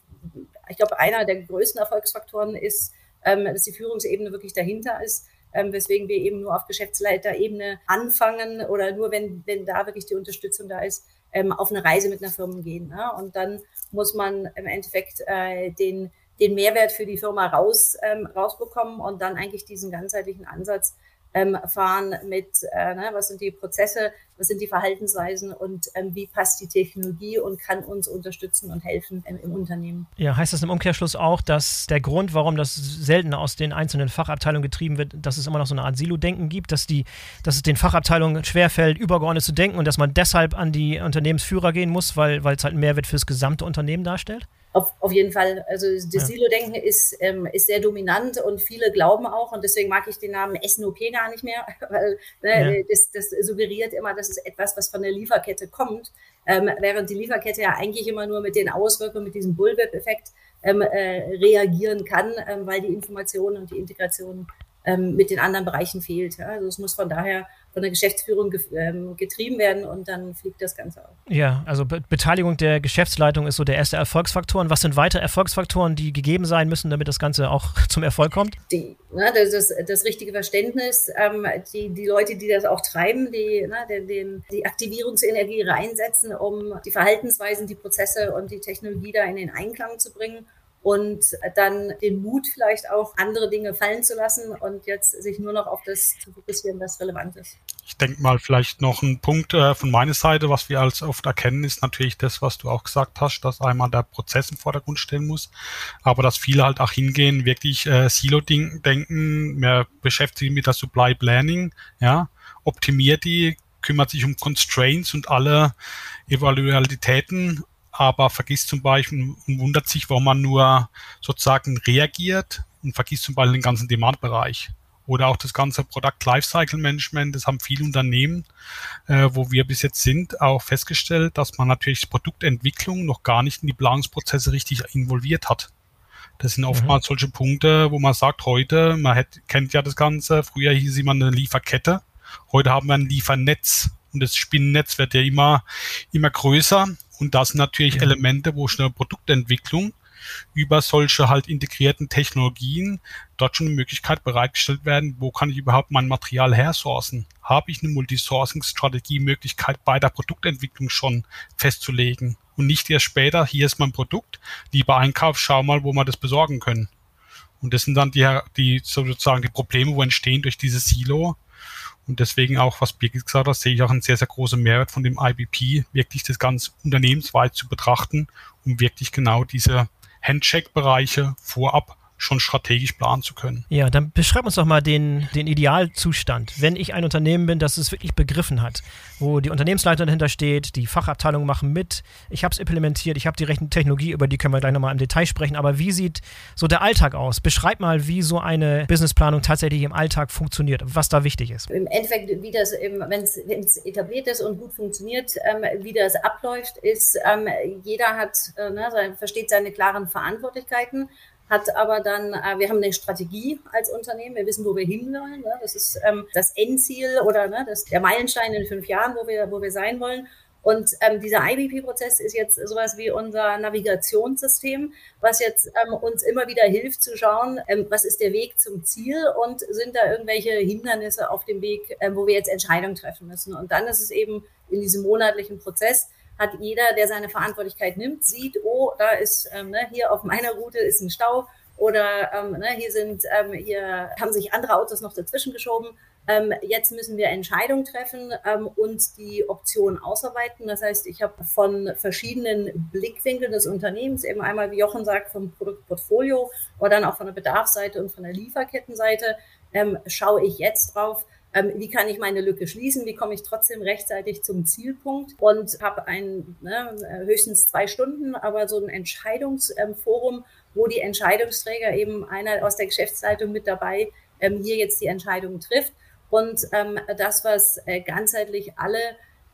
ich glaube, einer der größten Erfolgsfaktoren ist, ähm, dass die Führungsebene wirklich dahinter ist. Ähm, weswegen wir eben nur auf Geschäftsleiterebene anfangen oder nur wenn, wenn da wirklich die Unterstützung da ist, ähm, auf eine Reise mit einer Firma gehen. Ne? Und dann muss man im Endeffekt äh, den, den Mehrwert für die Firma raus, ähm, rausbekommen und dann eigentlich diesen ganzheitlichen Ansatz ähm, fahren mit, äh, ne, was sind die Prozesse, was sind die Verhaltensweisen und ähm, wie passt die Technologie und kann uns unterstützen und helfen im, im, Unternehmen. Ja, heißt das im Umkehrschluss auch, dass der Grund, warum das selten aus den einzelnen Fachabteilungen getrieben wird, dass es immer noch so eine Art Silo-Denken gibt, dass, die, dass es den Fachabteilungen schwerfällt, übergeordnet zu denken und dass man deshalb an die Unternehmensführer gehen muss, weil es halt einen Mehrwert für das gesamte Unternehmen darstellt? Auf, auf jeden Fall. Also das ja. Silo-Denken ist, ähm, ist sehr dominant und viele glauben auch, und deswegen mag ich den Namen SNOP gar nicht mehr, <laughs> weil ne, ja. das, das suggeriert immer, dass es etwas, was von der Lieferkette kommt, ähm, während die Lieferkette ja eigentlich immer nur mit den Auswirkungen, mit diesem Bullwhip-Effekt ähm, äh, reagieren kann, ähm, weil die Information und die Integration ähm, mit den anderen Bereichen fehlt. Ja? Also es muss von daher von der Geschäftsführung ge ähm, getrieben werden und dann fliegt das Ganze auch. Ja, also Be Beteiligung der Geschäftsleitung ist so der erste Erfolgsfaktor. Und was sind weitere Erfolgsfaktoren, die gegeben sein müssen, damit das Ganze auch <laughs> zum Erfolg kommt? Die, ne, das, das, das richtige Verständnis, ähm, die, die Leute, die das auch treiben, die ne, den, den, die Aktivierungsenergie reinsetzen, um die Verhaltensweisen, die Prozesse und die Technologie da in den Einklang zu bringen und dann den Mut vielleicht auch andere Dinge fallen zu lassen und jetzt sich nur noch auf das zu fokussieren, was relevant ist. Ich denke mal, vielleicht noch ein Punkt äh, von meiner Seite, was wir als oft erkennen, ist natürlich das, was du auch gesagt hast, dass einmal der Prozess im Vordergrund stehen muss, aber dass viele halt auch hingehen, wirklich äh, Silo-Denken, mehr beschäftigt sich mit der Supply Planning, ja, optimiert die, kümmert sich um Constraints und alle Evalualitäten aber vergisst zum Beispiel und wundert sich, warum man nur sozusagen reagiert und vergisst zum Beispiel den ganzen Demand-Bereich. Oder auch das ganze Product Lifecycle Management, das haben viele Unternehmen, äh, wo wir bis jetzt sind, auch festgestellt, dass man natürlich Produktentwicklung noch gar nicht in die Planungsprozesse richtig involviert hat. Das sind oftmals mhm. solche Punkte, wo man sagt, heute, man hätte, kennt ja das Ganze, früher hieß immer eine Lieferkette, heute haben wir ein Liefernetz und das Spinnennetz wird ja immer, immer größer und das sind natürlich. Elemente, wo schnell Produktentwicklung über solche halt integrierten Technologien dort schon eine Möglichkeit bereitgestellt werden, wo kann ich überhaupt mein Material hersourcen? Habe ich eine Multisourcing-Strategie, Möglichkeit bei der Produktentwicklung schon festzulegen und nicht erst später, hier ist mein Produkt, lieber Einkauf, schau mal, wo wir das besorgen können. Und das sind dann die, die sozusagen die Probleme, wo entstehen durch dieses Silo, und deswegen auch, was Birgit gesagt hat, sehe ich auch einen sehr, sehr großen Mehrwert von dem IBP, wirklich das ganz unternehmensweit zu betrachten, um wirklich genau diese Handshake-Bereiche vorab schon strategisch planen zu können. Ja, dann beschreib uns doch mal den, den Idealzustand. Wenn ich ein Unternehmen bin, das es wirklich begriffen hat, wo die Unternehmensleiter dahinter steht, die Fachabteilungen machen mit, ich habe es implementiert, ich habe die rechten Technologie, über die können wir gleich nochmal im Detail sprechen, aber wie sieht so der Alltag aus? Beschreib mal, wie so eine Businessplanung tatsächlich im Alltag funktioniert, was da wichtig ist. Im Endeffekt, wie das, wenn es etabliert ist und gut funktioniert, ähm, wie das abläuft, ist, ähm, jeder hat, äh, ne, versteht seine klaren Verantwortlichkeiten hat aber dann, äh, wir haben eine Strategie als Unternehmen, wir wissen, wo wir hin wollen. Ne? Das ist ähm, das Endziel oder ne, das, der Meilenstein in fünf Jahren, wo wir, wo wir sein wollen. Und ähm, dieser IBP-Prozess ist jetzt sowas wie unser Navigationssystem, was jetzt ähm, uns immer wieder hilft zu schauen, ähm, was ist der Weg zum Ziel und sind da irgendwelche Hindernisse auf dem Weg, ähm, wo wir jetzt Entscheidungen treffen müssen. Und dann ist es eben in diesem monatlichen Prozess, hat jeder, der seine Verantwortlichkeit nimmt, sieht, oh, da ist ähm, ne, hier auf meiner Route ist ein Stau oder ähm, ne, hier sind ähm, hier haben sich andere Autos noch dazwischen geschoben. Ähm, jetzt müssen wir Entscheidungen treffen ähm, und die Optionen ausarbeiten. Das heißt, ich habe von verschiedenen Blickwinkeln des Unternehmens, eben einmal, wie Jochen sagt, vom Produktportfolio oder dann auch von der Bedarfsseite und von der Lieferkettenseite, ähm, schaue ich jetzt drauf, ähm, wie kann ich meine Lücke schließen, wie komme ich trotzdem rechtzeitig zum Zielpunkt? Und habe ein ne, höchstens zwei Stunden, aber so ein Entscheidungsforum, wo die Entscheidungsträger eben einer aus der Geschäftsleitung mit dabei ähm, hier jetzt die Entscheidung trifft. Und ähm, das, was äh, ganzheitlich alle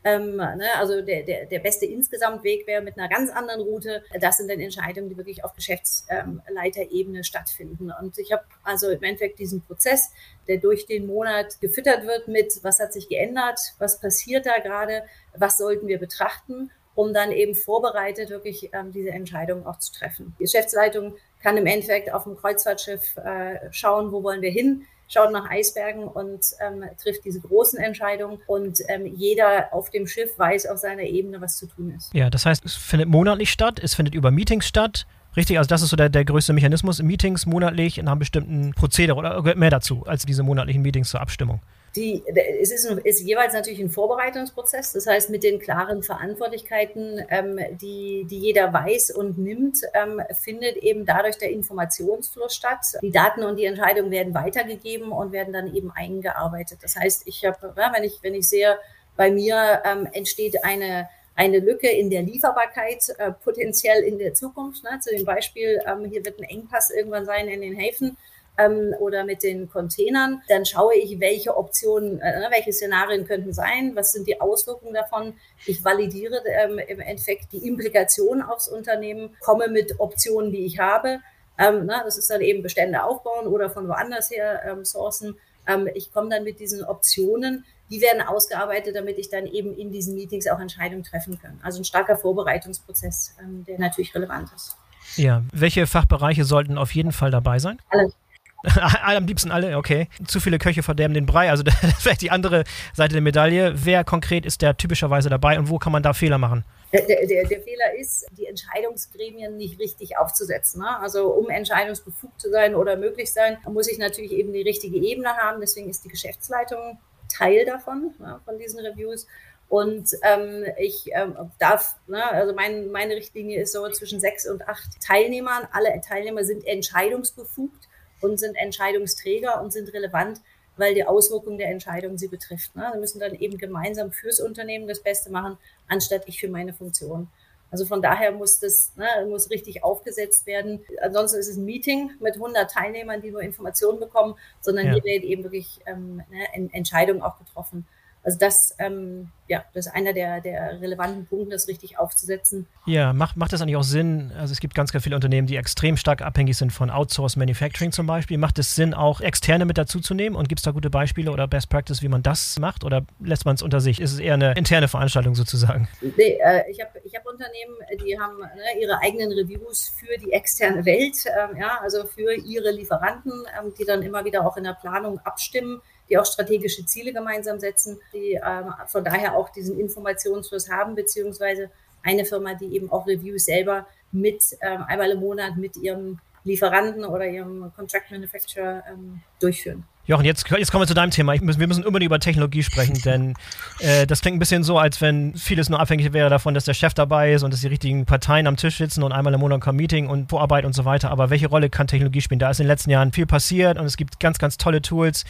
ähm, ne, also der, der, der beste Insgesamtweg wäre mit einer ganz anderen Route. Das sind dann Entscheidungen, die wirklich auf Geschäftsleiterebene stattfinden. Und ich habe also im Endeffekt diesen Prozess, der durch den Monat gefüttert wird mit, was hat sich geändert, was passiert da gerade, was sollten wir betrachten, um dann eben vorbereitet wirklich ähm, diese Entscheidung auch zu treffen. Die Geschäftsleitung kann im Endeffekt auf dem Kreuzfahrtschiff äh, schauen, wo wollen wir hin, schaut nach Eisbergen und ähm, trifft diese großen Entscheidungen. Und ähm, jeder auf dem Schiff weiß auf seiner Ebene, was zu tun ist. Ja, das heißt, es findet monatlich statt, es findet über Meetings statt. Richtig, also das ist so der, der größte Mechanismus. Meetings monatlich in einem bestimmten Prozedere oder gehört mehr dazu als diese monatlichen Meetings zur Abstimmung. Die, es ist, ist, jeweils natürlich ein Vorbereitungsprozess, das heißt mit den klaren Verantwortlichkeiten, ähm, die, die jeder weiß und nimmt, ähm, findet eben dadurch der Informationsfluss statt. Die Daten und die Entscheidungen werden weitergegeben und werden dann eben eingearbeitet. Das heißt, ich habe, wenn ich, wenn ich sehe, bei mir ähm, entsteht eine eine Lücke in der Lieferbarkeit äh, potenziell in der Zukunft. Ne? Zu dem Beispiel, ähm, hier wird ein Engpass irgendwann sein in den Häfen ähm, oder mit den Containern. Dann schaue ich, welche Optionen, äh, ne, welche Szenarien könnten sein, was sind die Auswirkungen davon. Ich validiere ähm, im Endeffekt die Implikationen aufs Unternehmen, komme mit Optionen, die ich habe. Ähm, na, das ist dann eben Bestände aufbauen oder von woanders her ähm, sourcen. Ähm, ich komme dann mit diesen Optionen, die werden ausgearbeitet, damit ich dann eben in diesen Meetings auch Entscheidungen treffen kann. Also ein starker Vorbereitungsprozess, ähm, der natürlich relevant ist. Ja, welche Fachbereiche sollten auf jeden Fall dabei sein? Alle. <laughs> Am liebsten alle, okay. Zu viele Köche verderben den Brei. Also <laughs> das vielleicht die andere Seite der Medaille. Wer konkret ist der typischerweise dabei und wo kann man da Fehler machen? Der, der, der Fehler ist, die Entscheidungsgremien nicht richtig aufzusetzen. Ne? Also um entscheidungsbefugt zu sein oder möglich sein, muss ich natürlich eben die richtige Ebene haben. Deswegen ist die Geschäftsleitung Teil davon, ne, von diesen Reviews. Und ähm, ich ähm, darf, ne, also mein, meine Richtlinie ist so zwischen sechs und acht Teilnehmern. Alle Teilnehmer sind entscheidungsbefugt und sind Entscheidungsträger und sind relevant, weil die Auswirkung der Entscheidung sie betrifft. Ne? Sie müssen dann eben gemeinsam fürs Unternehmen das Beste machen, anstatt ich für meine Funktion. Also von daher muss das ne, muss richtig aufgesetzt werden. Ansonsten ist es ein Meeting mit 100 Teilnehmern, die nur Informationen bekommen, sondern ja. hier wird eben wirklich ähm, ne, Entscheidungen auch getroffen. Also das, ähm, ja, das ist einer der, der relevanten Punkte, das richtig aufzusetzen. Ja, macht, macht das eigentlich auch Sinn? Also es gibt ganz, ganz viele Unternehmen, die extrem stark abhängig sind von Outsource Manufacturing zum Beispiel. Macht es Sinn, auch Externe mit dazuzunehmen? Und gibt es da gute Beispiele oder Best Practice, wie man das macht? Oder lässt man es unter sich? Ist es eher eine interne Veranstaltung sozusagen? Nee, äh, ich habe ich hab Unternehmen, die haben ne, ihre eigenen Reviews für die externe Welt, ähm, ja, also für ihre Lieferanten, ähm, die dann immer wieder auch in der Planung abstimmen die auch strategische Ziele gemeinsam setzen, die ähm, von daher auch diesen Informationsfluss haben, beziehungsweise eine Firma, die eben auch Reviews selber mit ähm, einmal im Monat mit ihrem Lieferanten oder ihrem Contract Manufacturer ähm, durchführen. Jochen, jetzt, jetzt kommen wir zu deinem Thema. Müssen, wir müssen unbedingt über Technologie sprechen, <laughs> denn äh, das klingt ein bisschen so, als wenn vieles nur abhängig wäre davon, dass der Chef dabei ist und dass die richtigen Parteien am Tisch sitzen und einmal im Monat kommt Meeting und Vorarbeit und so weiter. Aber welche Rolle kann Technologie spielen? Da ist in den letzten Jahren viel passiert und es gibt ganz, ganz tolle Tools.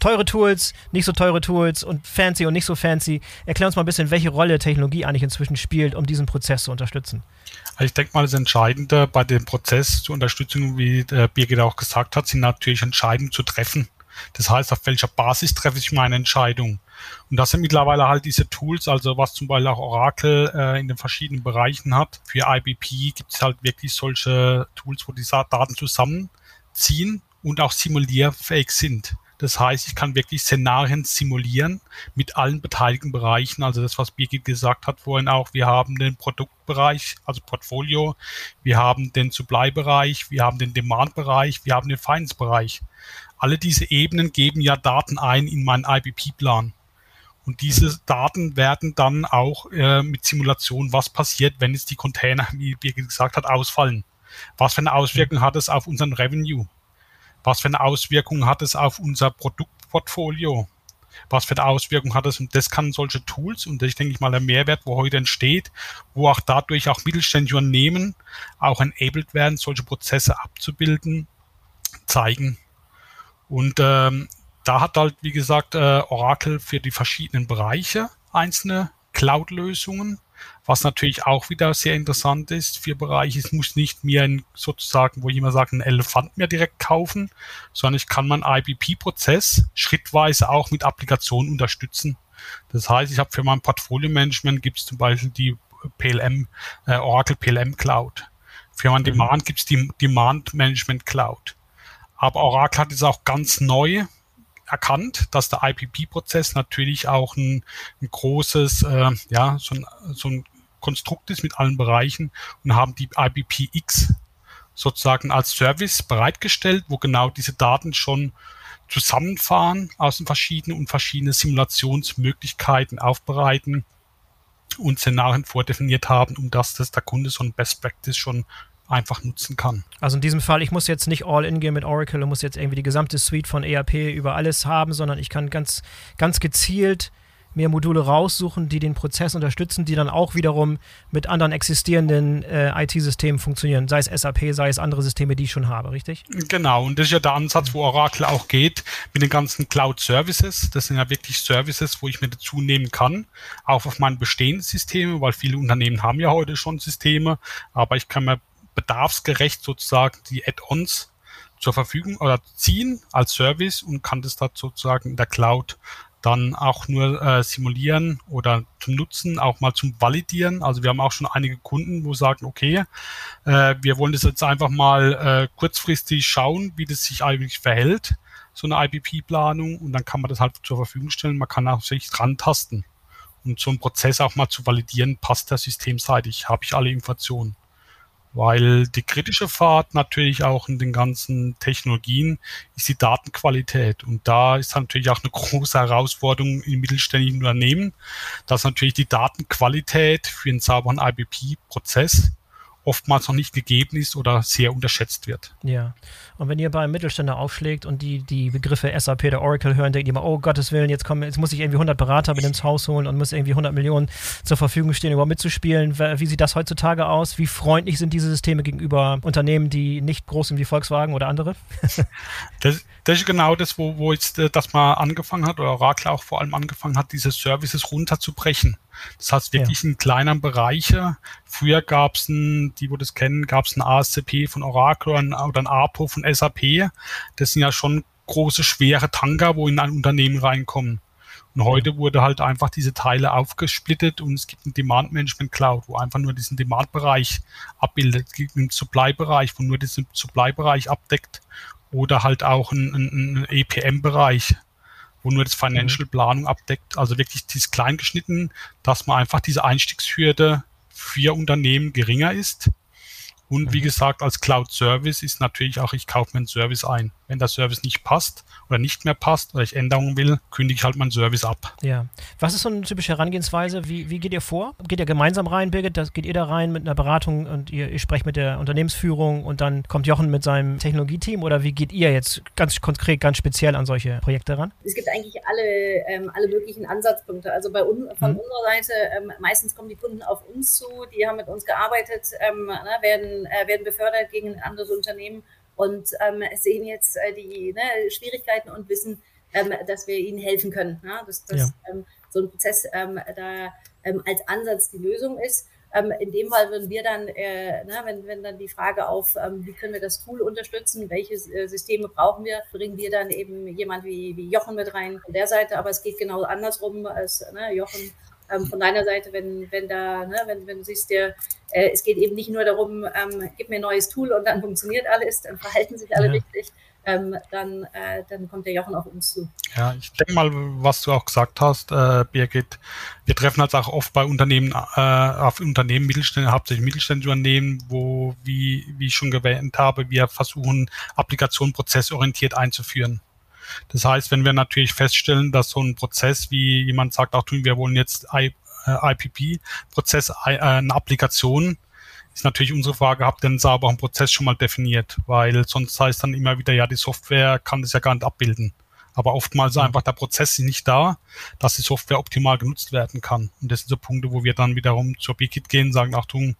Teure Tools, nicht so teure Tools und fancy und nicht so fancy. Erklär uns mal ein bisschen, welche Rolle Technologie eigentlich inzwischen spielt, um diesen Prozess zu unterstützen. Also ich denke mal, das Entscheidende bei dem Prozess zur Unterstützung, wie der Birgit auch gesagt hat, sind natürlich Entscheidungen zu treffen. Das heißt, auf welcher Basis treffe ich meine Entscheidung? Und das sind mittlerweile halt diese Tools, also was zum Beispiel auch Oracle äh, in den verschiedenen Bereichen hat. Für IBP gibt es halt wirklich solche Tools, wo die Daten zusammenziehen und auch simulierfähig sind. Das heißt, ich kann wirklich Szenarien simulieren mit allen beteiligten Bereichen. Also das, was Birgit gesagt hat vorhin auch. Wir haben den Produktbereich, also Portfolio. Wir haben den Supply-Bereich. Wir haben den Demand-Bereich. Wir haben den Finance-Bereich. Alle diese Ebenen geben ja Daten ein in meinen IBP-Plan. Und diese Daten werden dann auch äh, mit Simulation, was passiert, wenn jetzt die Container, wie Birgit gesagt hat, ausfallen. Was für eine Auswirkung hat es auf unseren Revenue? Was für eine Auswirkung hat es auf unser Produktportfolio? Was für eine Auswirkung hat es? Und das kann solche Tools, und das denke ich mal, der Mehrwert, wo heute entsteht, wo auch dadurch auch mittelständische Unternehmen auch enabled werden, solche Prozesse abzubilden, zeigen. Und ähm, da hat halt, wie gesagt, äh, Oracle für die verschiedenen Bereiche einzelne Cloud-Lösungen was natürlich auch wieder sehr interessant ist für Bereiche, es muss nicht mir ein, sozusagen, wo ich immer sage, einen Elefant mir direkt kaufen, sondern ich kann meinen IBP-Prozess schrittweise auch mit Applikationen unterstützen. Das heißt, ich habe für mein Portfolio-Management gibt es zum Beispiel die PLM, äh, Oracle PLM Cloud. Für mein mhm. Demand gibt es die Demand Management Cloud. Aber Oracle hat es auch ganz neu erkannt, dass der IPP-Prozess natürlich auch ein, ein großes, äh, ja, so ein, so ein Konstrukt ist mit allen Bereichen und haben die IBPX sozusagen als Service bereitgestellt, wo genau diese Daten schon zusammenfahren aus den verschiedenen und verschiedene Simulationsmöglichkeiten aufbereiten und Szenarien vordefiniert haben, um das, dass der Kunde so ein Best Practice schon einfach nutzen kann. Also in diesem Fall, ich muss jetzt nicht all in gehen mit Oracle und muss jetzt irgendwie die gesamte Suite von ERP über alles haben, sondern ich kann ganz, ganz gezielt mir Module raussuchen, die den Prozess unterstützen, die dann auch wiederum mit anderen existierenden äh, IT-Systemen funktionieren, sei es SAP, sei es andere Systeme, die ich schon habe, richtig? Genau, und das ist ja der Ansatz, wo Oracle auch geht, mit den ganzen Cloud-Services. Das sind ja wirklich Services, wo ich mir dazu nehmen kann, auch auf meine bestehenden Systeme, weil viele Unternehmen haben ja heute schon Systeme, aber ich kann mir bedarfsgerecht sozusagen die Add-ons zur Verfügung oder ziehen als Service und kann das dann sozusagen in der Cloud dann auch nur äh, simulieren oder zum Nutzen, auch mal zum Validieren. Also wir haben auch schon einige Kunden, wo sagen, okay, äh, wir wollen das jetzt einfach mal äh, kurzfristig schauen, wie das sich eigentlich verhält, so eine IPP-Planung und dann kann man das halt zur Verfügung stellen. Man kann auch sich dran tasten und so einen Prozess auch mal zu validieren, passt der systemseitig, habe ich alle Informationen weil die kritische Fahrt natürlich auch in den ganzen Technologien ist die Datenqualität. Und da ist natürlich auch eine <laughs> große Herausforderung in mittelständigen Unternehmen, dass natürlich die Datenqualität für einen sauberen IBP-Prozess oftmals noch nicht gegeben ist oder sehr unterschätzt wird. Ja. Und wenn ihr beim Mittelständler aufschlägt und die, die Begriffe SAP oder Oracle hören, denkt ihr immer, oh Gottes Willen, jetzt, kommen, jetzt muss ich irgendwie 100 Berater mit ins Haus holen und muss irgendwie 100 Millionen zur Verfügung stehen, überhaupt mitzuspielen. Wie sieht das heutzutage aus? Wie freundlich sind diese Systeme gegenüber Unternehmen, die nicht groß sind wie Volkswagen oder andere? das, das ist genau das, wo, wo jetzt äh, das mal angefangen hat, oder Oracle auch vor allem angefangen hat, diese Services runterzubrechen. Das heißt wirklich ja. in kleineren Bereiche. Früher gab es ein, die wo das kennen, gab es ein ASCP von Oracle oder ein, oder ein APO von SAP. Das sind ja schon große, schwere Tanker, wo in ein Unternehmen reinkommen. Und heute wurde halt einfach diese Teile aufgesplittet und es gibt ein Demand Management Cloud, wo einfach nur diesen Demand-Bereich abbildet. Es gibt einen Supply-Bereich, wo nur diesen Supply-Bereich abdeckt oder halt auch ein, ein, EPM-Bereich, wo nur das Financial mhm. Planung abdeckt. Also wirklich dieses Kleingeschnitten, dass man einfach diese Einstiegshürde für Unternehmen geringer ist Und wie gesagt, als Cloud-Service ist natürlich auch, ich kaufe mir einen Service ein. Wenn der Service nicht passt oder nicht mehr passt oder ich Änderungen will, kündige ich halt meinen Service ab. Ja. Was ist so eine typische Herangehensweise? Wie, wie geht ihr vor? Geht ihr gemeinsam rein, Birgit? Das, geht ihr da rein mit einer Beratung und ihr, ihr sprecht mit der Unternehmensführung und dann kommt Jochen mit seinem Technologieteam oder wie geht ihr jetzt ganz konkret, ganz speziell an solche Projekte ran? Es gibt eigentlich alle, ähm, alle möglichen Ansatzpunkte. Also bei un, von mhm. unserer Seite, ähm, meistens kommen die Kunden auf uns zu, die haben mit uns gearbeitet, ähm, ne, werden, äh, werden befördert gegen ein anderes Unternehmen und ähm, sehen jetzt äh, die ne, Schwierigkeiten und wissen, ähm, dass wir ihnen helfen können. Ja? Dass, dass ja. ähm, so ein Prozess ähm, da ähm, als Ansatz die Lösung ist. In dem Fall würden wir dann, äh, ne, wenn, wenn dann die Frage auf, wie können wir das Tool unterstützen, welche äh, Systeme brauchen wir, bringen wir dann eben jemand wie, wie Jochen mit rein von der Seite. Aber es geht genau andersrum, als ne, Jochen ähm, von deiner Seite, wenn, wenn da, ne, wenn, wenn du siehst, der, äh, es geht eben nicht nur darum, ähm, gib mir ein neues Tool und dann funktioniert alles, dann verhalten sich alle ja. richtig, ähm, dann, äh, dann kommt der Jochen auf uns zu. Ja, ich denke mal, was du auch gesagt hast, äh, Birgit, wir treffen halt auch oft bei Unternehmen, äh, auf Unternehmen, Mittelständler, hauptsächlich mittelständische Unternehmen, wo, wie, wie ich schon erwähnt habe, wir versuchen, Applikationen prozessorientiert einzuführen. Das heißt, wenn wir natürlich feststellen, dass so ein Prozess, wie jemand sagt, auch tun, wir wollen jetzt I, äh, IPP-Prozess, äh, eine Applikation, ist natürlich unsere Frage, habt ihr einen sauberen Prozess schon mal definiert? Weil sonst heißt dann immer wieder, ja, die Software kann das ja gar nicht abbilden. Aber oftmals ist einfach der Prozess nicht da, dass die Software optimal genutzt werden kann. Und das sind so Punkte, wo wir dann wiederum zur BKIT gehen, sagen, Achtung,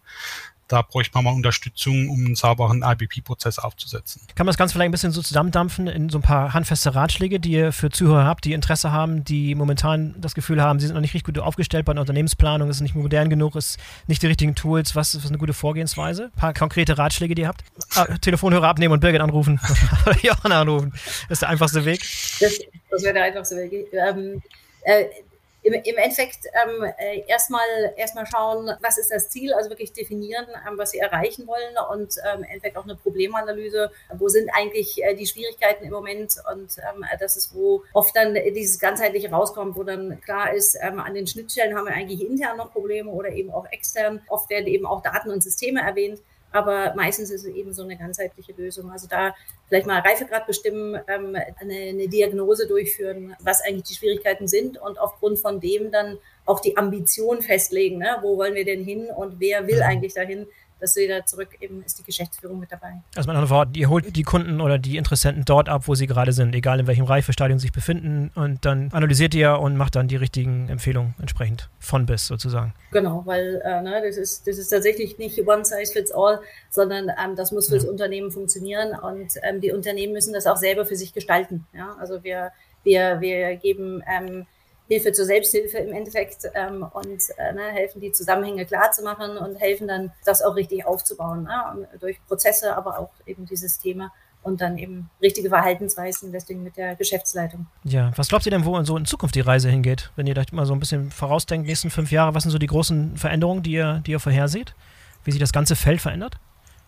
da bräuchte man mal Unterstützung, um einen sauberen IBP-Prozess aufzusetzen. Kann man das Ganze vielleicht ein bisschen so zusammendampfen in so ein paar handfeste Ratschläge, die ihr für Zuhörer habt, die Interesse haben, die momentan das Gefühl haben, sie sind noch nicht richtig gut aufgestellt bei der Unternehmensplanung, ist nicht modern genug, ist nicht die richtigen Tools. Was ist eine gute Vorgehensweise? Ein paar konkrete Ratschläge, die ihr habt? Ah, Telefonhörer abnehmen und Birgit anrufen. <laughs> Oder Jochen anrufen. Das ist der einfachste Weg. Das, das wäre der einfachste Weg. Ähm, äh, im, im Endeffekt ähm, äh, erstmal erstmal schauen, was ist das Ziel, also wirklich definieren, ähm, was sie erreichen wollen und ähm, im Endeffekt auch eine Problemanalyse, wo sind eigentlich äh, die Schwierigkeiten im Moment? Und ähm, das ist, wo oft dann dieses ganzheitliche rauskommt, wo dann klar ist, ähm, an den Schnittstellen haben wir eigentlich intern noch Probleme oder eben auch extern. Oft werden eben auch Daten und Systeme erwähnt aber meistens ist es eben so eine ganzheitliche Lösung. Also da vielleicht mal Reifegrad bestimmen, ähm, eine, eine Diagnose durchführen, was eigentlich die Schwierigkeiten sind und aufgrund von dem dann auch die Ambition festlegen. Ne? Wo wollen wir denn hin und wer will eigentlich dahin? Dass wieder zurück eben ist die Geschäftsführung mit dabei. Also mit anderen Worten, ihr holt die Kunden oder die Interessenten dort ab, wo sie gerade sind, egal in welchem Reifestadium sie sich befinden und dann analysiert ihr und macht dann die richtigen Empfehlungen entsprechend von bis sozusagen. Genau, weil äh, ne, das, ist, das ist tatsächlich nicht one size fits all, sondern ähm, das muss fürs ja. Unternehmen funktionieren und ähm, die Unternehmen müssen das auch selber für sich gestalten. Ja? Also wir, wir, wir geben ähm, Hilfe zur Selbsthilfe im Endeffekt ähm, und äh, ne, helfen, die Zusammenhänge klar zu machen und helfen dann, das auch richtig aufzubauen, ne? durch Prozesse, aber auch eben die Systeme und dann eben richtige Verhaltensweisen, deswegen mit der Geschäftsleitung. Ja, was glaubt ihr denn, wo so in Zukunft die Reise hingeht? Wenn ihr da mal so ein bisschen vorausdenkt, nächsten fünf Jahre, was sind so die großen Veränderungen, die ihr, die ihr vorherseht? Wie sich das ganze Feld verändert?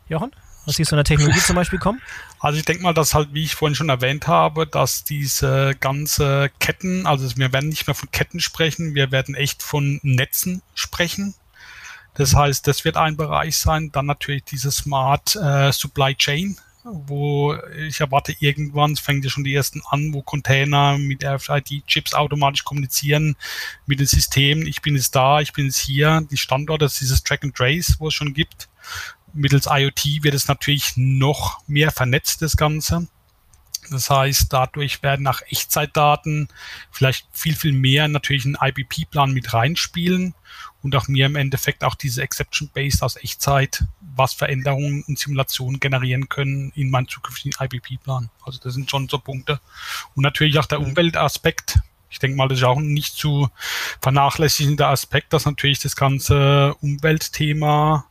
Jochen? Du in der Technologie zum Beispiel kommen? <laughs> Also ich denke mal, dass halt, wie ich vorhin schon erwähnt habe, dass diese ganze Ketten, also wir werden nicht mehr von Ketten sprechen, wir werden echt von Netzen sprechen. Das heißt, das wird ein Bereich sein. Dann natürlich diese Smart äh, Supply Chain, wo ich erwarte irgendwann, es fängt ja schon die ersten an, wo Container mit RFID-Chips automatisch kommunizieren mit den Systemen. Ich bin jetzt da, ich bin jetzt hier. Die Standorte, das ist dieses Track and Trace, wo es schon gibt mittels IoT wird es natürlich noch mehr vernetzt, das Ganze. Das heißt, dadurch werden nach Echtzeitdaten vielleicht viel, viel mehr natürlich einen IBP-Plan mit reinspielen und auch mir im Endeffekt auch diese Exception-Based aus Echtzeit, was Veränderungen und Simulationen generieren können in meinem zukünftigen IBP-Plan. Also das sind schon so Punkte. Und natürlich auch der mhm. Umweltaspekt. Ich denke mal, das ist auch ein nicht zu vernachlässigender Aspekt, dass natürlich das ganze Umweltthema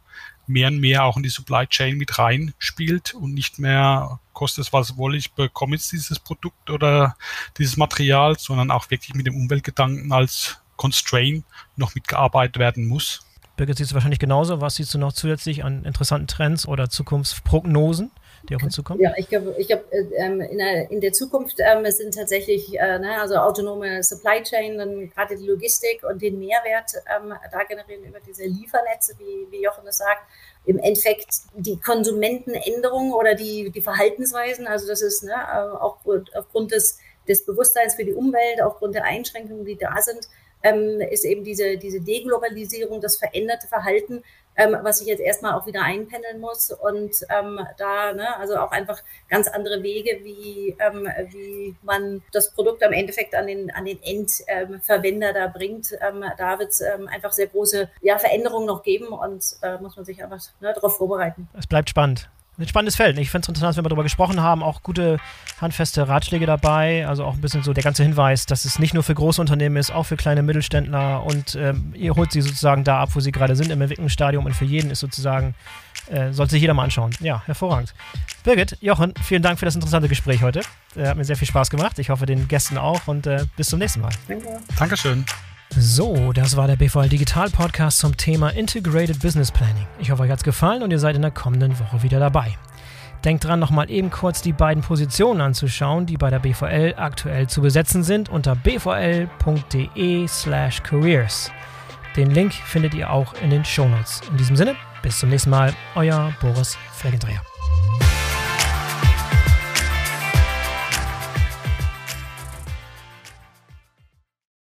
mehr und mehr auch in die Supply Chain mit reinspielt und nicht mehr kostet es was wolle, ich bekomme jetzt dieses Produkt oder dieses Material, sondern auch wirklich mit dem Umweltgedanken als Constraint noch mitgearbeitet werden muss. Birgit, siehst du wahrscheinlich genauso. Was siehst du noch zusätzlich an interessanten Trends oder Zukunftsprognosen? Die auf uns zukommen? Ja, ich glaube, ich glaub, ähm, in, der, in der Zukunft ähm, sind tatsächlich äh, ne, also autonome Supply Chain, dann gerade die Logistik und den Mehrwert ähm, da generieren über diese Liefernetze, wie, wie Jochen es sagt, im Endeffekt die Konsumentenänderungen oder die, die Verhaltensweisen. Also das ist ne, äh, auch aufgrund des, des Bewusstseins für die Umwelt, aufgrund der Einschränkungen, die da sind, ähm, ist eben diese, diese Deglobalisierung, das veränderte Verhalten, ähm, was ich jetzt erstmal auch wieder einpendeln muss und ähm, da, ne, also auch einfach ganz andere Wege, wie, ähm, wie man das Produkt am Endeffekt an den, an den Endverwender da bringt. Ähm, da wird es ähm, einfach sehr große ja, Veränderungen noch geben und äh, muss man sich einfach ne, darauf vorbereiten. Es bleibt spannend ein spannendes Feld. Ich finde es interessant, wenn wir darüber gesprochen haben, auch gute handfeste Ratschläge dabei. Also auch ein bisschen so der ganze Hinweis, dass es nicht nur für große Unternehmen ist, auch für kleine Mittelständler und ähm, ihr holt sie sozusagen da ab, wo sie gerade sind im Entwicklungsstadium und für jeden ist sozusagen, äh, sollte sich jeder mal anschauen. Ja, hervorragend. Birgit, Jochen, vielen Dank für das interessante Gespräch heute. Äh, hat mir sehr viel Spaß gemacht. Ich hoffe, den Gästen auch und äh, bis zum nächsten Mal. Danke. Dankeschön. So, das war der BVL Digital Podcast zum Thema Integrated Business Planning. Ich hoffe, euch hat es gefallen und ihr seid in der kommenden Woche wieder dabei. Denkt dran, nochmal eben kurz die beiden Positionen anzuschauen, die bei der BVL aktuell zu besetzen sind unter bvl.de/slash careers. Den Link findet ihr auch in den Shownotes. In diesem Sinne, bis zum nächsten Mal, euer Boris Felgendreher.